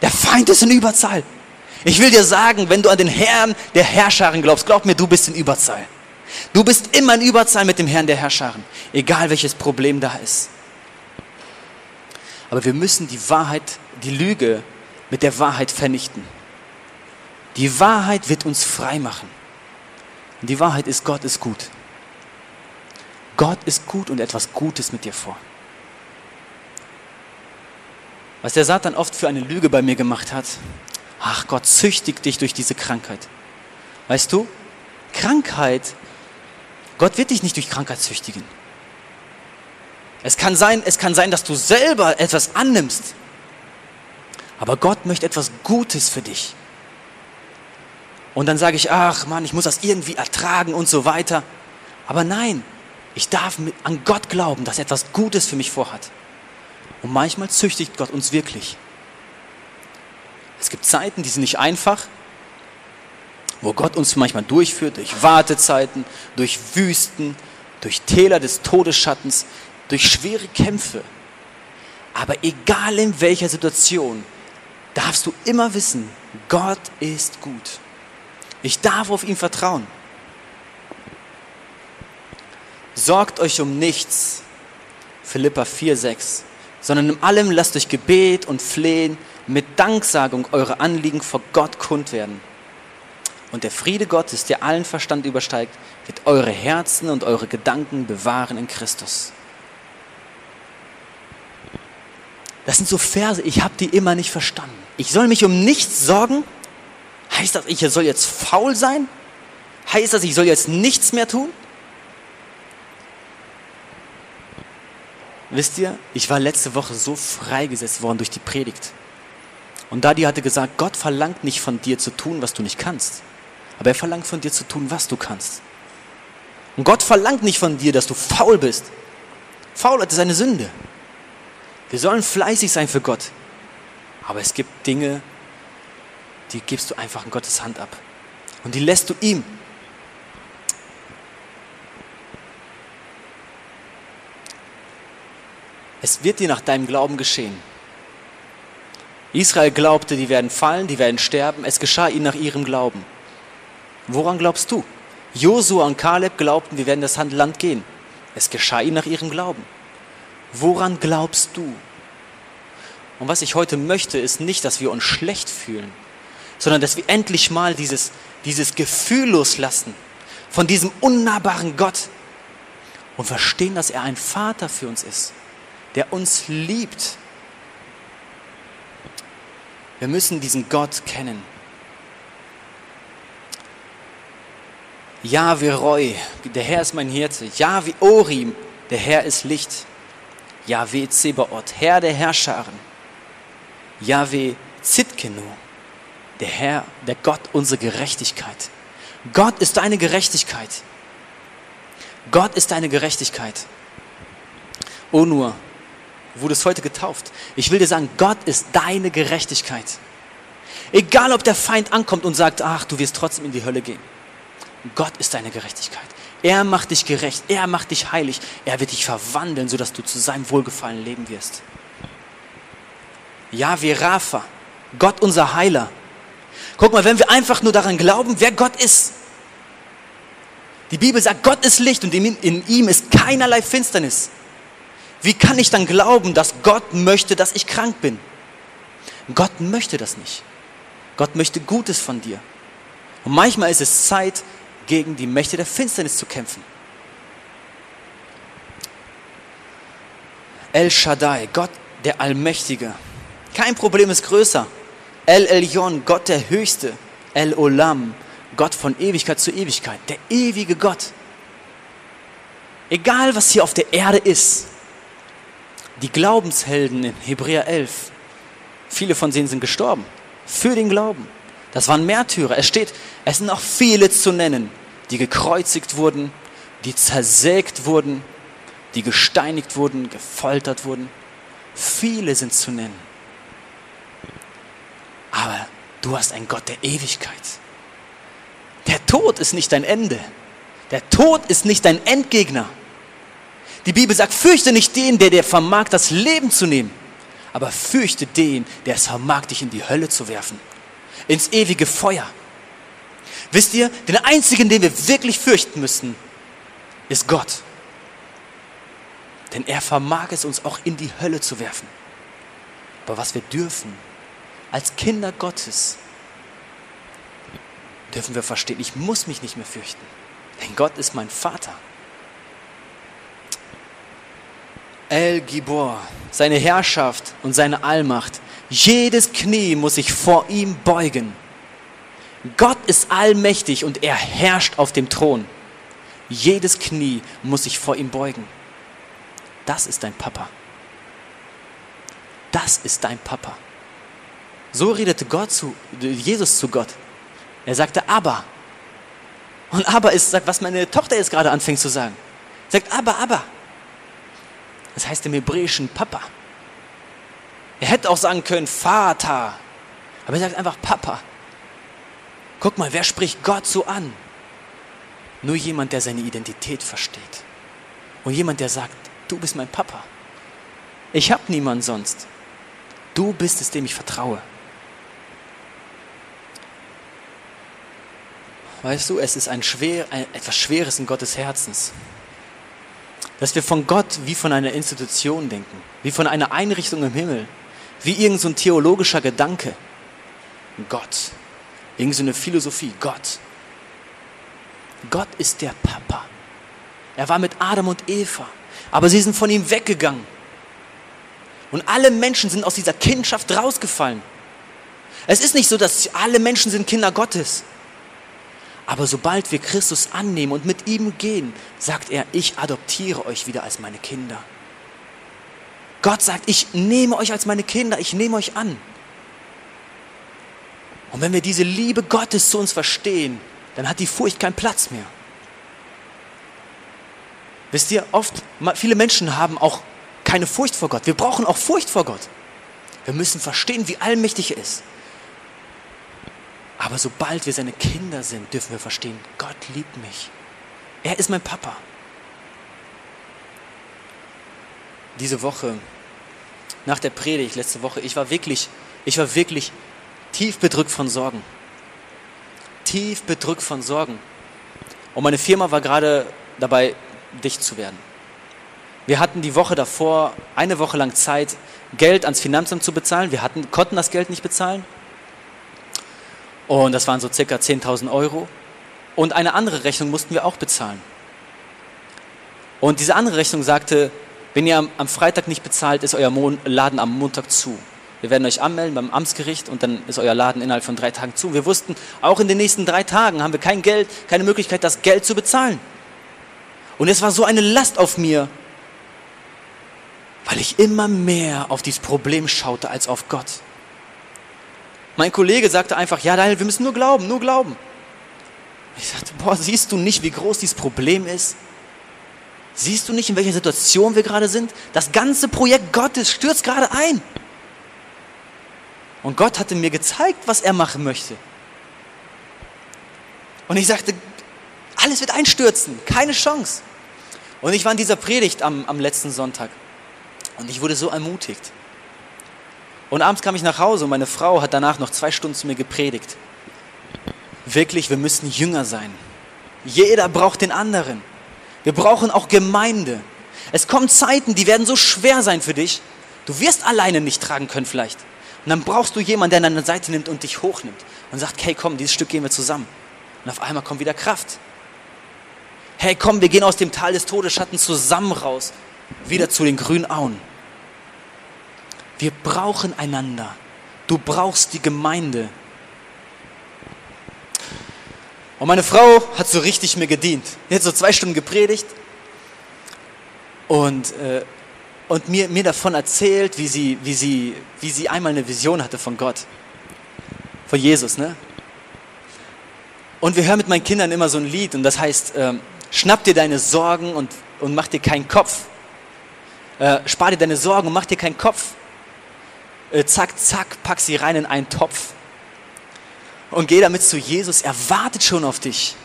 Der Feind ist in Überzahl. Ich will dir sagen, wenn du an den Herrn der Herrscharen glaubst, glaub mir, du bist in Überzahl. Du bist immer in Überzahl mit dem Herrn der Herrscharen, egal welches Problem da ist. Aber wir müssen die Wahrheit, die Lüge mit der Wahrheit vernichten. Die Wahrheit wird uns frei machen. Und die Wahrheit ist, Gott ist gut. Gott ist gut und etwas Gutes mit dir vor. Was der Satan oft für eine Lüge bei mir gemacht hat, ach Gott züchtigt dich durch diese Krankheit. Weißt du, Krankheit, Gott wird dich nicht durch Krankheit züchtigen. Es kann sein, es kann sein, dass du selber etwas annimmst aber Gott möchte etwas Gutes für dich. Und dann sage ich, ach Mann, ich muss das irgendwie ertragen und so weiter. Aber nein, ich darf an Gott glauben, dass er etwas Gutes für mich vorhat. Und manchmal züchtigt Gott uns wirklich. Es gibt Zeiten, die sind nicht einfach, wo Gott uns manchmal durchführt, durch Wartezeiten, durch Wüsten, durch Täler des Todesschattens, durch schwere Kämpfe. Aber egal in welcher Situation, darfst du immer wissen, Gott ist gut. Ich darf auf ihn vertrauen. Sorgt euch um nichts, Philippa 4, 6, sondern in allem lasst durch Gebet und Flehen mit Danksagung eure Anliegen vor Gott kund werden. Und der Friede Gottes, der allen Verstand übersteigt, wird eure Herzen und eure Gedanken bewahren in Christus. Das sind so Verse, ich habe die immer nicht verstanden. Ich soll mich um nichts sorgen? Heißt das, ich soll jetzt faul sein? Heißt das, ich soll jetzt nichts mehr tun? Wisst ihr, ich war letzte Woche so freigesetzt worden durch die Predigt. Und Daddy hatte gesagt, Gott verlangt nicht von dir zu tun, was du nicht kannst. Aber er verlangt von dir zu tun, was du kannst. Und Gott verlangt nicht von dir, dass du faul bist. Faulheit ist eine Sünde. Wir sollen fleißig sein für Gott. Aber es gibt Dinge, die gibst du einfach in Gottes Hand ab. Und die lässt du ihm. Es wird dir nach deinem Glauben geschehen. Israel glaubte, die werden fallen, die werden sterben. Es geschah ihnen nach ihrem Glauben. Woran glaubst du? Josua und Kaleb glaubten, wir werden das Land gehen. Es geschah ihnen nach ihrem Glauben. Woran glaubst du? Und was ich heute möchte, ist nicht, dass wir uns schlecht fühlen, sondern dass wir endlich mal dieses, dieses Gefühl loslassen von diesem unnahbaren Gott und verstehen, dass er ein Vater für uns ist, der uns liebt. Wir müssen diesen Gott kennen. Jahwe Roy, der Herr ist mein Hirte. Jahwe Orim, der Herr ist Licht. Jahwe Zebaoth, Herr der Herrscharen. Jahwe Zitkenu, der Herr, der Gott unsere Gerechtigkeit. Gott ist deine Gerechtigkeit. Gott ist deine Gerechtigkeit. Oh nur, wurdest heute getauft. Ich will dir sagen, Gott ist deine Gerechtigkeit. Egal, ob der Feind ankommt und sagt, ach, du wirst trotzdem in die Hölle gehen. Gott ist deine Gerechtigkeit. Er macht dich gerecht, er macht dich heilig, er wird dich verwandeln, sodass du zu seinem Wohlgefallen leben wirst. Wir Rafa, Gott unser Heiler. Guck mal, wenn wir einfach nur daran glauben, wer Gott ist. Die Bibel sagt, Gott ist Licht und in ihm ist keinerlei Finsternis. Wie kann ich dann glauben, dass Gott möchte, dass ich krank bin? Gott möchte das nicht. Gott möchte Gutes von dir. Und manchmal ist es Zeit, gegen die Mächte der Finsternis zu kämpfen. El Shaddai, Gott der Allmächtige. Kein Problem ist größer. El Elyon, Gott der Höchste. El Olam, Gott von Ewigkeit zu Ewigkeit. Der ewige Gott. Egal, was hier auf der Erde ist. Die Glaubenshelden in Hebräer 11, viele von denen sind gestorben. Für den Glauben. Das waren Märtyrer. Es steht, es sind noch viele zu nennen, die gekreuzigt wurden, die zersägt wurden, die gesteinigt wurden, gefoltert wurden. Viele sind zu nennen. Aber du hast einen Gott der Ewigkeit. Der Tod ist nicht dein Ende. Der Tod ist nicht dein Endgegner. Die Bibel sagt, fürchte nicht den, der dir vermag, das Leben zu nehmen, aber fürchte den, der es vermag, dich in die Hölle zu werfen ins ewige Feuer. Wisst ihr, den einzigen, den wir wirklich fürchten müssen, ist Gott. Denn er vermag es uns auch in die Hölle zu werfen. Aber was wir dürfen, als Kinder Gottes, dürfen wir verstehen, ich muss mich nicht mehr fürchten. Denn Gott ist mein Vater. El Gibor, seine Herrschaft und seine Allmacht jedes Knie muss sich vor ihm beugen. Gott ist allmächtig und er herrscht auf dem Thron. Jedes Knie muss sich vor ihm beugen. Das ist dein Papa. Das ist dein Papa. So redete Gott zu, Jesus zu Gott. Er sagte aber. Und aber ist, sagt, was meine Tochter jetzt gerade anfängt zu sagen. Sagt aber, aber. Das heißt im Hebräischen Papa. Er hätte auch sagen können Vater. Aber er sagt einfach Papa. Guck mal, wer spricht Gott so an? Nur jemand, der seine Identität versteht. Und jemand, der sagt, du bist mein Papa. Ich habe niemanden sonst. Du bist es, dem ich vertraue. Weißt du, es ist ein schwer, ein, etwas Schweres in Gottes Herzens, dass wir von Gott wie von einer Institution denken, wie von einer Einrichtung im Himmel, wie irgendein so theologischer Gedanke. Gott, irgendeine so Philosophie, Gott. Gott ist der Papa. Er war mit Adam und Eva, aber sie sind von ihm weggegangen. Und alle Menschen sind aus dieser Kindschaft rausgefallen. Es ist nicht so, dass alle Menschen sind Kinder Gottes. Aber sobald wir Christus annehmen und mit ihm gehen, sagt er, ich adoptiere euch wieder als meine Kinder. Gott sagt, ich nehme euch als meine Kinder, ich nehme euch an. Und wenn wir diese Liebe Gottes zu uns verstehen, dann hat die Furcht keinen Platz mehr. Wisst ihr, oft, viele Menschen haben auch keine Furcht vor Gott. Wir brauchen auch Furcht vor Gott. Wir müssen verstehen, wie allmächtig er ist. Aber sobald wir seine Kinder sind, dürfen wir verstehen, Gott liebt mich. Er ist mein Papa. Diese Woche, nach der Predigt letzte Woche, ich war wirklich, ich war wirklich tief bedrückt von Sorgen. Tief bedrückt von Sorgen. Und meine Firma war gerade dabei, dicht zu werden. Wir hatten die Woche davor eine Woche lang Zeit, Geld ans Finanzamt zu bezahlen. Wir hatten, konnten das Geld nicht bezahlen. Und das waren so circa 10.000 Euro. Und eine andere Rechnung mussten wir auch bezahlen. Und diese andere Rechnung sagte, wenn ihr am, Freitag nicht bezahlt, ist euer Laden am Montag zu. Wir werden euch anmelden beim Amtsgericht und dann ist euer Laden innerhalb von drei Tagen zu. Wir wussten, auch in den nächsten drei Tagen haben wir kein Geld, keine Möglichkeit, das Geld zu bezahlen. Und es war so eine Last auf mir, weil ich immer mehr auf dieses Problem schaute als auf Gott. Mein Kollege sagte einfach, ja Daniel, wir müssen nur glauben, nur glauben. Ich sagte, boah, siehst du nicht, wie groß dieses Problem ist? Siehst du nicht, in welcher Situation wir gerade sind? Das ganze Projekt Gottes stürzt gerade ein. Und Gott hatte mir gezeigt, was er machen möchte. Und ich sagte, alles wird einstürzen, keine Chance. Und ich war in dieser Predigt am, am letzten Sonntag. Und ich wurde so ermutigt. Und abends kam ich nach Hause und meine Frau hat danach noch zwei Stunden zu mir gepredigt. Wirklich, wir müssen Jünger sein. Jeder braucht den anderen. Wir brauchen auch Gemeinde. Es kommen Zeiten, die werden so schwer sein für dich. Du wirst alleine nicht tragen können vielleicht. Und dann brauchst du jemanden, der an deine Seite nimmt und dich hochnimmt und sagt, hey komm, dieses Stück gehen wir zusammen. Und auf einmal kommt wieder Kraft. Hey komm, wir gehen aus dem Tal des Todesschattens zusammen raus, wieder zu den grünen Auen. Wir brauchen einander. Du brauchst die Gemeinde. Und meine Frau hat so richtig mir gedient. Die hat so zwei Stunden gepredigt und, äh, und mir, mir davon erzählt, wie sie, wie, sie, wie sie einmal eine Vision hatte von Gott. Von Jesus, ne? Und wir hören mit meinen Kindern immer so ein Lied und das heißt, äh, schnapp dir deine Sorgen und, und mach dir keinen Kopf. Äh, spar dir deine Sorgen und mach dir keinen Kopf äh, zack, zack, pack sie rein in einen Topf und geh damit zu Jesus. Er wartet schon auf dich.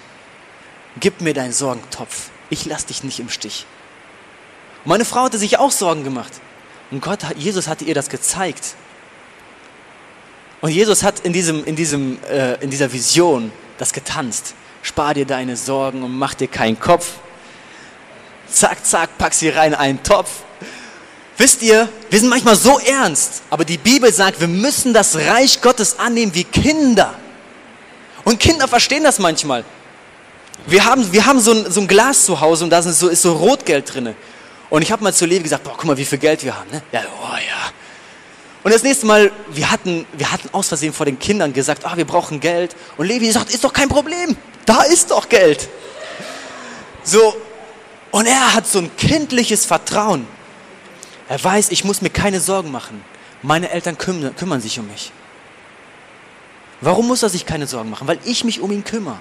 Gib mir deinen Sorgentopf. Ich lass dich nicht im Stich. Meine Frau hatte sich auch Sorgen gemacht. Und Gott, Jesus hatte ihr das gezeigt. Und Jesus hat in, diesem, in, diesem, äh, in dieser Vision das getanzt. Spar dir deine Sorgen und mach dir keinen Kopf. Zack, zack, pack sie rein in einen Topf Wisst ihr, wir sind manchmal so ernst, aber die Bibel sagt, wir müssen das Reich Gottes annehmen wie Kinder. Und Kinder verstehen das manchmal. Wir haben, wir haben so, ein, so ein Glas zu Hause und da ist so, ist so Rotgeld drin. Und ich habe mal zu Levi gesagt, boah, guck mal, wie viel Geld wir haben. Ne? Ja, oh ja. Und das nächste Mal, wir hatten, wir hatten aus Versehen vor den Kindern gesagt, ah, wir brauchen Geld. Und Levi sagt, ist doch kein Problem, da ist doch Geld. So, und er hat so ein kindliches Vertrauen. Er weiß, ich muss mir keine Sorgen machen. Meine Eltern kümmern, kümmern sich um mich. Warum muss er sich keine Sorgen machen? Weil ich mich um ihn kümmere.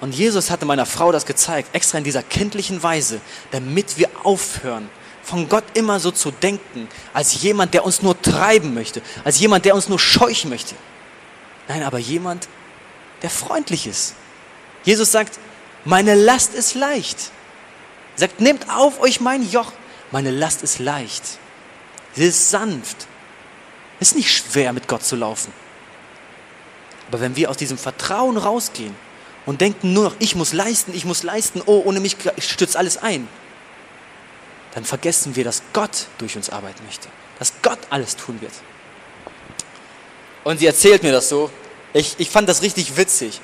Und Jesus hatte meiner Frau das gezeigt, extra in dieser kindlichen Weise, damit wir aufhören, von Gott immer so zu denken, als jemand, der uns nur treiben möchte, als jemand, der uns nur scheuchen möchte. Nein, aber jemand, der freundlich ist. Jesus sagt, meine Last ist leicht. Er sagt, nehmt auf euch mein Joch. Meine Last ist leicht. Sie ist sanft. Es ist nicht schwer, mit Gott zu laufen. Aber wenn wir aus diesem Vertrauen rausgehen und denken nur noch, ich muss leisten, ich muss leisten, oh, ohne mich stürzt alles ein, dann vergessen wir, dass Gott durch uns arbeiten möchte, dass Gott alles tun wird. Und sie erzählt mir das so. Ich, ich fand das richtig witzig.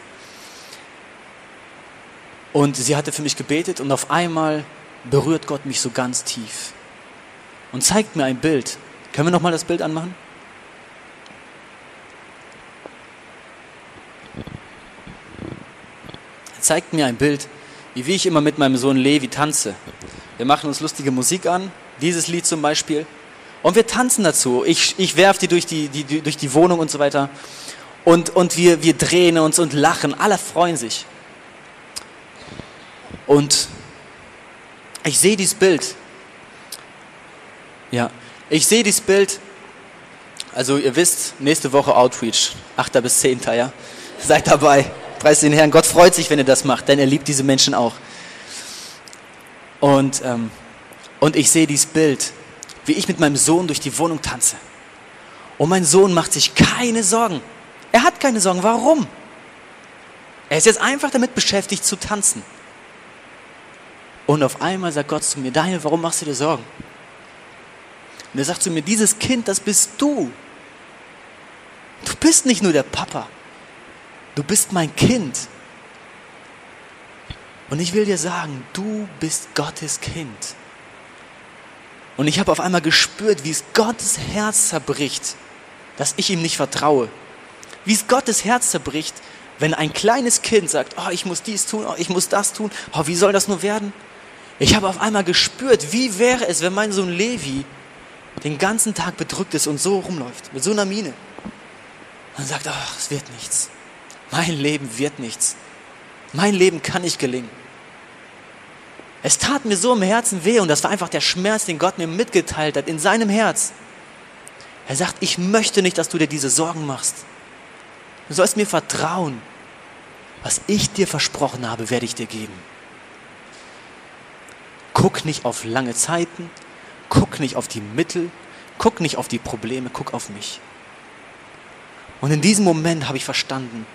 Und sie hatte für mich gebetet und auf einmal berührt Gott mich so ganz tief und zeigt mir ein Bild. Können wir nochmal das Bild anmachen? Zeigt mir ein Bild, wie ich immer mit meinem Sohn Levi tanze. Wir machen uns lustige Musik an, dieses Lied zum Beispiel. Und wir tanzen dazu. Ich, ich werfe die durch die, die, durch die Wohnung und so weiter. Und, und wir, wir drehen uns und lachen. Alle freuen sich. Und ich sehe dieses Bild. Ja, ich sehe dieses Bild. Also ihr wisst, nächste Woche Outreach, 8. bis 10. Ja, seid dabei. Preis den Herrn. Gott freut sich, wenn ihr das macht, denn er liebt diese Menschen auch. Und, ähm, und ich sehe dieses Bild, wie ich mit meinem Sohn durch die Wohnung tanze. Und mein Sohn macht sich keine Sorgen. Er hat keine Sorgen. Warum? Er ist jetzt einfach damit beschäftigt zu tanzen. Und auf einmal sagt Gott zu mir, Daniel, warum machst du dir Sorgen? Und er sagt zu mir, dieses Kind, das bist du. Du bist nicht nur der Papa. Du bist mein Kind. Und ich will dir sagen, du bist Gottes Kind. Und ich habe auf einmal gespürt, wie es Gottes Herz zerbricht, dass ich ihm nicht vertraue. Wie es Gottes Herz zerbricht, wenn ein kleines Kind sagt, oh, ich muss dies tun, oh, ich muss das tun, oh, wie soll das nur werden? Ich habe auf einmal gespürt, wie wäre es, wenn mein Sohn Levi den ganzen Tag bedrückt ist und so rumläuft, mit so einer Miene. Und sagt, ach, es wird nichts. Mein Leben wird nichts. Mein Leben kann nicht gelingen. Es tat mir so im Herzen weh und das war einfach der Schmerz, den Gott mir mitgeteilt hat in seinem Herz. Er sagt, ich möchte nicht, dass du dir diese Sorgen machst. Du sollst mir vertrauen. Was ich dir versprochen habe, werde ich dir geben. Guck nicht auf lange Zeiten, guck nicht auf die Mittel, guck nicht auf die Probleme, guck auf mich. Und in diesem Moment habe ich verstanden,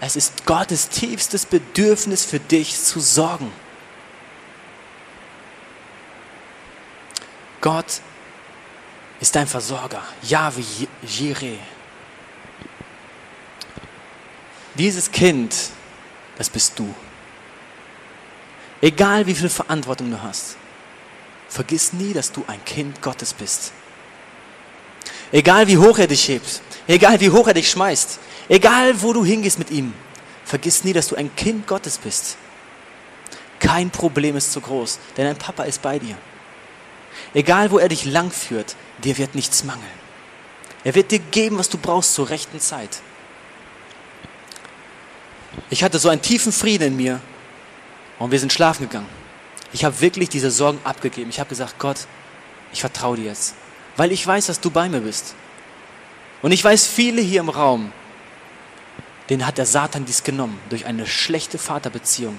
es ist Gottes tiefstes Bedürfnis für dich zu sorgen. Gott ist dein Versorger. Yahweh Jireh. Dieses Kind, das bist du. Egal wie viel Verantwortung du hast, vergiss nie, dass du ein Kind Gottes bist. Egal wie hoch er dich hebt, egal wie hoch er dich schmeißt, egal wo du hingehst mit ihm, vergiss nie, dass du ein Kind Gottes bist. Kein Problem ist zu groß, denn dein Papa ist bei dir. Egal wo er dich langführt, dir wird nichts mangeln. Er wird dir geben, was du brauchst zur rechten Zeit. Ich hatte so einen tiefen Frieden in mir und wir sind schlafen gegangen. Ich habe wirklich diese Sorgen abgegeben. Ich habe gesagt, Gott, ich vertraue dir jetzt, weil ich weiß, dass du bei mir bist. Und ich weiß, viele hier im Raum, denen hat der Satan dies genommen durch eine schlechte Vaterbeziehung.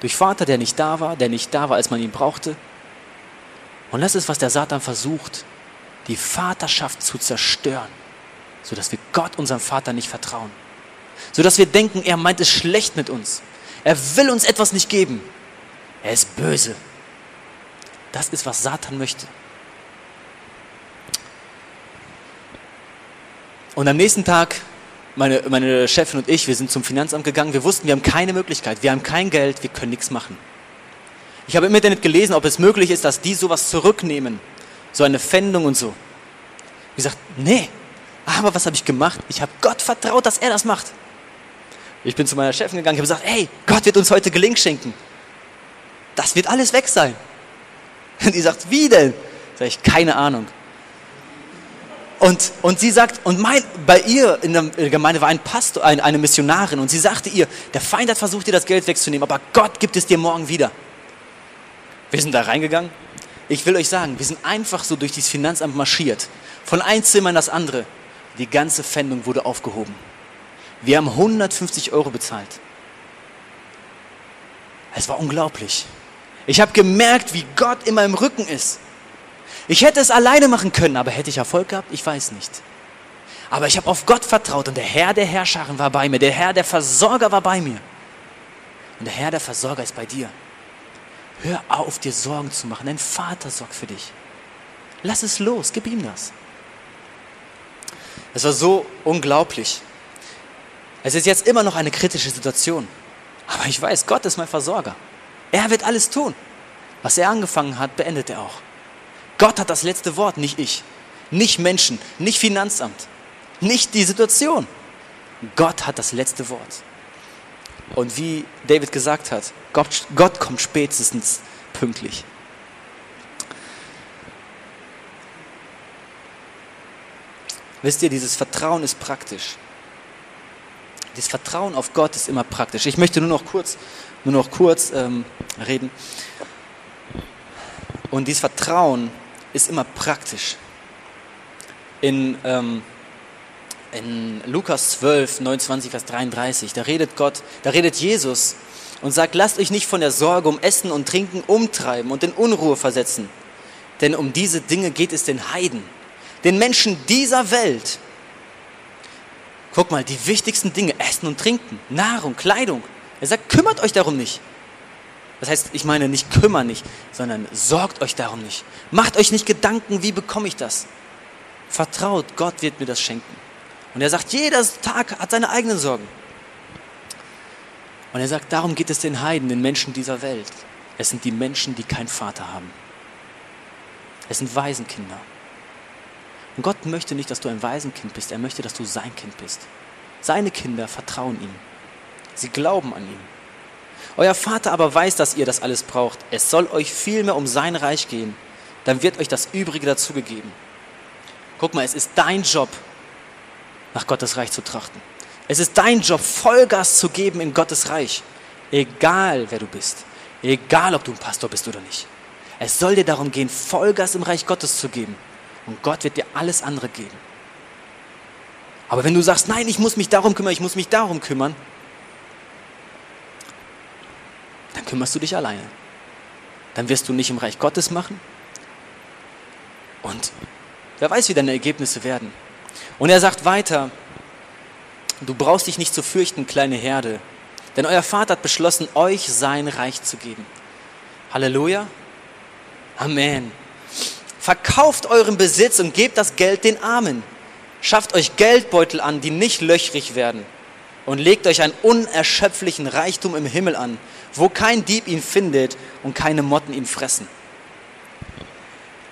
Durch Vater, der nicht da war, der nicht da war, als man ihn brauchte, und das ist, was der Satan versucht, die Vaterschaft zu zerstören, sodass wir Gott, unserem Vater, nicht vertrauen. Sodass wir denken, er meint es schlecht mit uns. Er will uns etwas nicht geben. Er ist böse. Das ist, was Satan möchte. Und am nächsten Tag, meine, meine Chefin und ich, wir sind zum Finanzamt gegangen. Wir wussten, wir haben keine Möglichkeit, wir haben kein Geld, wir können nichts machen. Ich habe im Internet gelesen, ob es möglich ist, dass die sowas zurücknehmen. So eine Pfändung und so. Ich gesagt, nee. Aber was habe ich gemacht? Ich habe Gott vertraut, dass er das macht. Ich bin zu meiner Chefin gegangen, ich habe gesagt, hey, Gott wird uns heute Gelink schenken. Das wird alles weg sein. Und die sagt, wie denn? Sag ich, keine Ahnung. Und, und sie sagt, und mein, bei ihr in der Gemeinde war ein Pastor, eine, eine Missionarin, und sie sagte ihr, der Feind hat versucht, dir das Geld wegzunehmen, aber Gott gibt es dir morgen wieder. Wir sind da reingegangen. Ich will euch sagen, wir sind einfach so durch dieses Finanzamt marschiert. Von ein Zimmer in das andere. Die ganze Pfändung wurde aufgehoben. Wir haben 150 Euro bezahlt. Es war unglaublich. Ich habe gemerkt, wie Gott in meinem Rücken ist. Ich hätte es alleine machen können, aber hätte ich Erfolg gehabt? Ich weiß nicht. Aber ich habe auf Gott vertraut und der Herr der Herrscharen war bei mir. Der Herr der Versorger war bei mir. Und der Herr der Versorger ist bei dir. Hör auf, dir Sorgen zu machen. Dein Vater sorgt für dich. Lass es los, gib ihm das. Es war so unglaublich. Es ist jetzt immer noch eine kritische Situation. Aber ich weiß, Gott ist mein Versorger. Er wird alles tun. Was er angefangen hat, beendet er auch. Gott hat das letzte Wort, nicht ich. Nicht Menschen, nicht Finanzamt, nicht die Situation. Gott hat das letzte Wort. Und wie David gesagt hat, Gott, Gott kommt spätestens pünktlich. Wisst ihr, dieses Vertrauen ist praktisch. Dieses Vertrauen auf Gott ist immer praktisch. Ich möchte nur noch kurz, nur noch kurz ähm, reden. Und dieses Vertrauen ist immer praktisch. In, ähm, in Lukas 12, 29, Vers 33, da redet Gott, da redet Jesus und sagt, lasst euch nicht von der Sorge um Essen und Trinken umtreiben und in Unruhe versetzen. Denn um diese Dinge geht es den Heiden, den Menschen dieser Welt. Guck mal, die wichtigsten Dinge, Essen und Trinken, Nahrung, Kleidung. Er sagt, kümmert euch darum nicht. Das heißt, ich meine nicht kümmern nicht, sondern sorgt euch darum nicht. Macht euch nicht Gedanken, wie bekomme ich das? Vertraut, Gott wird mir das schenken. Und er sagt, jeder Tag hat seine eigenen Sorgen. Und er sagt, darum geht es den Heiden, den Menschen dieser Welt. Es sind die Menschen, die keinen Vater haben. Es sind Waisenkinder. Und Gott möchte nicht, dass du ein Waisenkind bist. Er möchte, dass du sein Kind bist. Seine Kinder vertrauen ihm. Sie glauben an ihn. Euer Vater aber weiß, dass ihr das alles braucht. Es soll euch vielmehr um sein Reich gehen. Dann wird euch das Übrige dazugegeben. Guck mal, es ist dein Job, nach Gottes Reich zu trachten. Es ist dein Job, Vollgas zu geben in Gottes Reich. Egal, wer du bist. Egal, ob du ein Pastor bist oder nicht. Es soll dir darum gehen, Vollgas im Reich Gottes zu geben. Und Gott wird dir alles andere geben. Aber wenn du sagst, nein, ich muss mich darum kümmern, ich muss mich darum kümmern, dann kümmerst du dich alleine. Dann wirst du nicht im Reich Gottes machen. Und wer weiß, wie deine Ergebnisse werden. Und er sagt weiter, du brauchst dich nicht zu fürchten, kleine Herde, denn euer Vater hat beschlossen, euch sein Reich zu geben. Halleluja. Amen. Verkauft euren Besitz und gebt das Geld den Armen. Schafft euch Geldbeutel an, die nicht löchrig werden. Und legt euch einen unerschöpflichen Reichtum im Himmel an, wo kein Dieb ihn findet und keine Motten ihn fressen.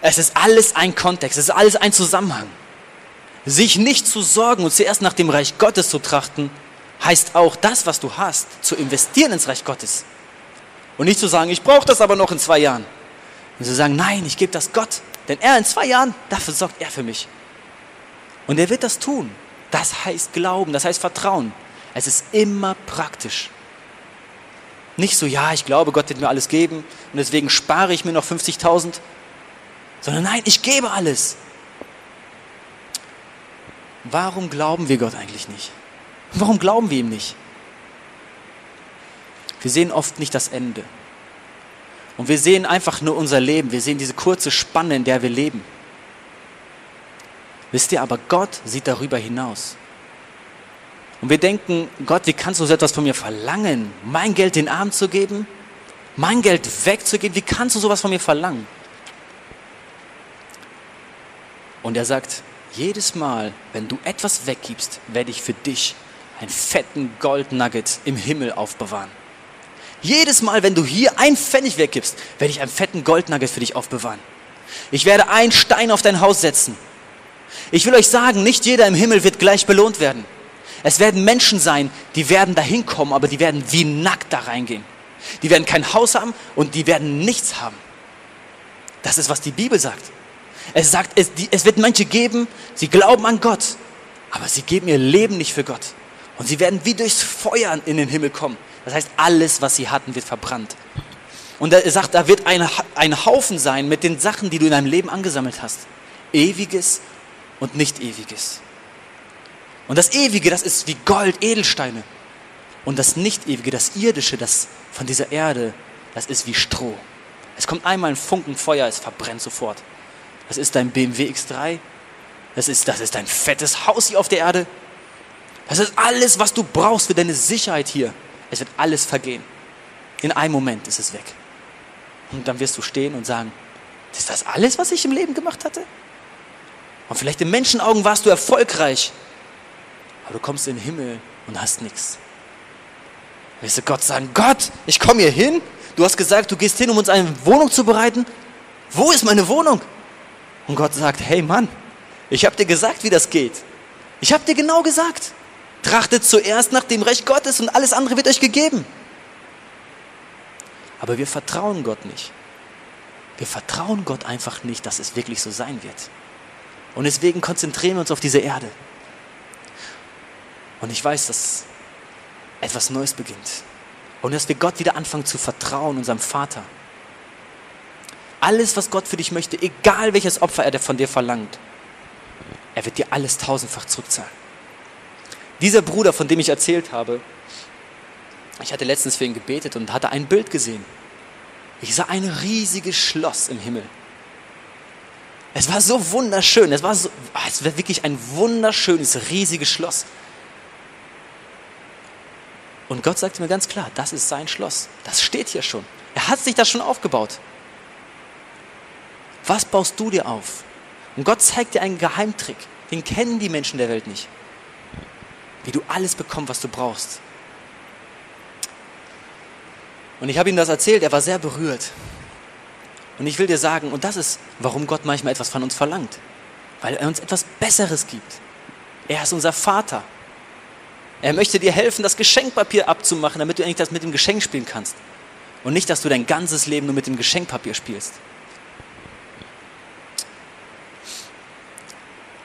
Es ist alles ein Kontext, es ist alles ein Zusammenhang. Sich nicht zu sorgen und zuerst nach dem Reich Gottes zu trachten, heißt auch das, was du hast, zu investieren ins Reich Gottes. Und nicht zu sagen, ich brauche das aber noch in zwei Jahren. Und zu sagen, nein, ich gebe das Gott. Denn er in zwei Jahren, dafür sorgt er für mich. Und er wird das tun. Das heißt Glauben, das heißt Vertrauen. Es ist immer praktisch. Nicht so, ja, ich glaube, Gott wird mir alles geben und deswegen spare ich mir noch 50.000, sondern nein, ich gebe alles. Warum glauben wir Gott eigentlich nicht? Warum glauben wir ihm nicht? Wir sehen oft nicht das Ende. Und wir sehen einfach nur unser Leben. Wir sehen diese kurze Spanne, in der wir leben. Wisst ihr, aber Gott sieht darüber hinaus. Und wir denken, Gott, wie kannst du so etwas von mir verlangen? Mein Geld den Armen zu geben? Mein Geld wegzugeben? Wie kannst du sowas von mir verlangen? Und er sagt, jedes Mal, wenn du etwas weggibst, werde ich für dich einen fetten Goldnugget im Himmel aufbewahren. Jedes Mal, wenn du hier ein Pfennig weggibst, werde ich einen fetten Goldnugget für dich aufbewahren. Ich werde einen Stein auf dein Haus setzen. Ich will euch sagen, nicht jeder im Himmel wird gleich belohnt werden. Es werden Menschen sein, die werden dahin kommen, aber die werden wie nackt da reingehen. Die werden kein Haus haben und die werden nichts haben. Das ist, was die Bibel sagt. Es sagt, es, die, es wird manche geben, sie glauben an Gott, aber sie geben ihr Leben nicht für Gott. Und sie werden wie durchs Feuer in den Himmel kommen. Das heißt, alles, was sie hatten, wird verbrannt. Und er sagt, da wird ein, ein Haufen sein mit den Sachen, die du in deinem Leben angesammelt hast. Ewiges und nicht ewiges. Und das Ewige, das ist wie Gold, Edelsteine. Und das Nicht-Ewige, das Irdische, das von dieser Erde, das ist wie Stroh. Es kommt einmal ein Funken Feuer, es verbrennt sofort. Das ist dein BMW X3. Das ist, das ist dein fettes Haus hier auf der Erde. Das ist alles, was du brauchst für deine Sicherheit hier. Es wird alles vergehen. In einem Moment ist es weg. Und dann wirst du stehen und sagen, ist das alles, was ich im Leben gemacht hatte? Und vielleicht in Menschenaugen warst du erfolgreich, aber du kommst in den Himmel und hast nichts. Wirst du Gott sagen, Gott, ich komme hier hin, du hast gesagt, du gehst hin, um uns eine Wohnung zu bereiten. Wo ist meine Wohnung? Und Gott sagt, hey Mann, ich habe dir gesagt, wie das geht. Ich habe dir genau gesagt. Trachtet zuerst nach dem Recht Gottes und alles andere wird euch gegeben. Aber wir vertrauen Gott nicht. Wir vertrauen Gott einfach nicht, dass es wirklich so sein wird. Und deswegen konzentrieren wir uns auf diese Erde. Und ich weiß, dass etwas Neues beginnt. Und dass wir Gott wieder anfangen zu vertrauen, unserem Vater. Alles, was Gott für dich möchte, egal welches Opfer er von dir verlangt, er wird dir alles tausendfach zurückzahlen. Dieser Bruder, von dem ich erzählt habe, ich hatte letztens für ihn gebetet und hatte ein Bild gesehen. Ich sah ein riesiges Schloss im Himmel. Es war so wunderschön. Es war, so, ah, es war wirklich ein wunderschönes, riesiges Schloss. Und Gott sagte mir ganz klar, das ist sein Schloss. Das steht hier schon. Er hat sich das schon aufgebaut. Was baust du dir auf? Und Gott zeigt dir einen Geheimtrick. Den kennen die Menschen der Welt nicht. Wie du alles bekommst, was du brauchst. Und ich habe ihm das erzählt, er war sehr berührt. Und ich will dir sagen, und das ist, warum Gott manchmal etwas von uns verlangt. Weil er uns etwas Besseres gibt. Er ist unser Vater. Er möchte dir helfen, das Geschenkpapier abzumachen, damit du endlich das mit dem Geschenk spielen kannst. Und nicht, dass du dein ganzes Leben nur mit dem Geschenkpapier spielst.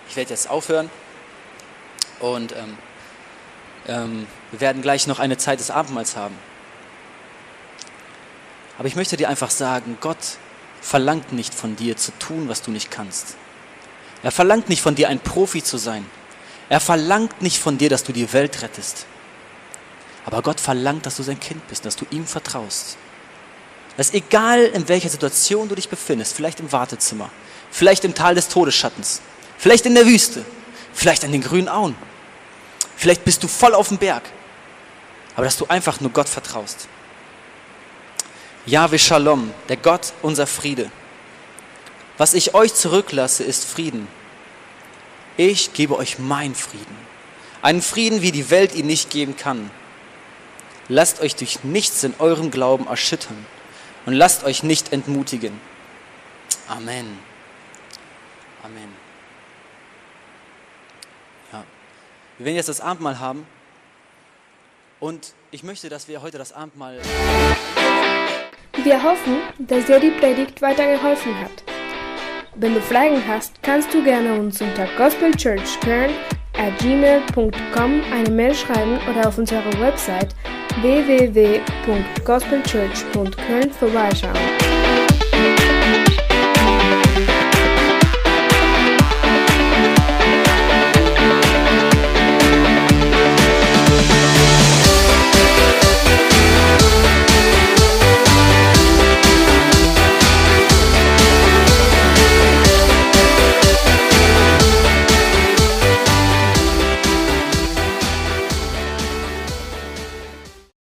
Ich werde jetzt aufhören und ähm, ähm, wir werden gleich noch eine Zeit des Abendmahls haben. Aber ich möchte dir einfach sagen, Gott verlangt nicht von dir zu tun, was du nicht kannst. Er verlangt nicht von dir ein Profi zu sein. Er verlangt nicht von dir, dass du die Welt rettest. Aber Gott verlangt, dass du sein Kind bist, dass du ihm vertraust. Dass egal in welcher Situation du dich befindest, vielleicht im Wartezimmer, vielleicht im Tal des Todesschattens, vielleicht in der Wüste, vielleicht an den grünen Auen, vielleicht bist du voll auf dem Berg, aber dass du einfach nur Gott vertraust. Jahwe Shalom, der Gott unser Friede. Was ich euch zurücklasse, ist Frieden. Ich gebe euch meinen Frieden. Einen Frieden, wie die Welt ihn nicht geben kann. Lasst euch durch nichts in eurem Glauben erschüttern und lasst euch nicht entmutigen. Amen. Amen. Ja. Wir werden jetzt das Abendmahl haben und ich möchte, dass wir heute das Abendmahl. Wir hoffen, dass dir die Predigt weitergeholfen hat. Wenn du Fragen hast, kannst du gerne uns unter gospelchurchkern at gmail.com eine Mail schreiben oder auf unserer Website www.gospelchurch.köln vorbeischauen.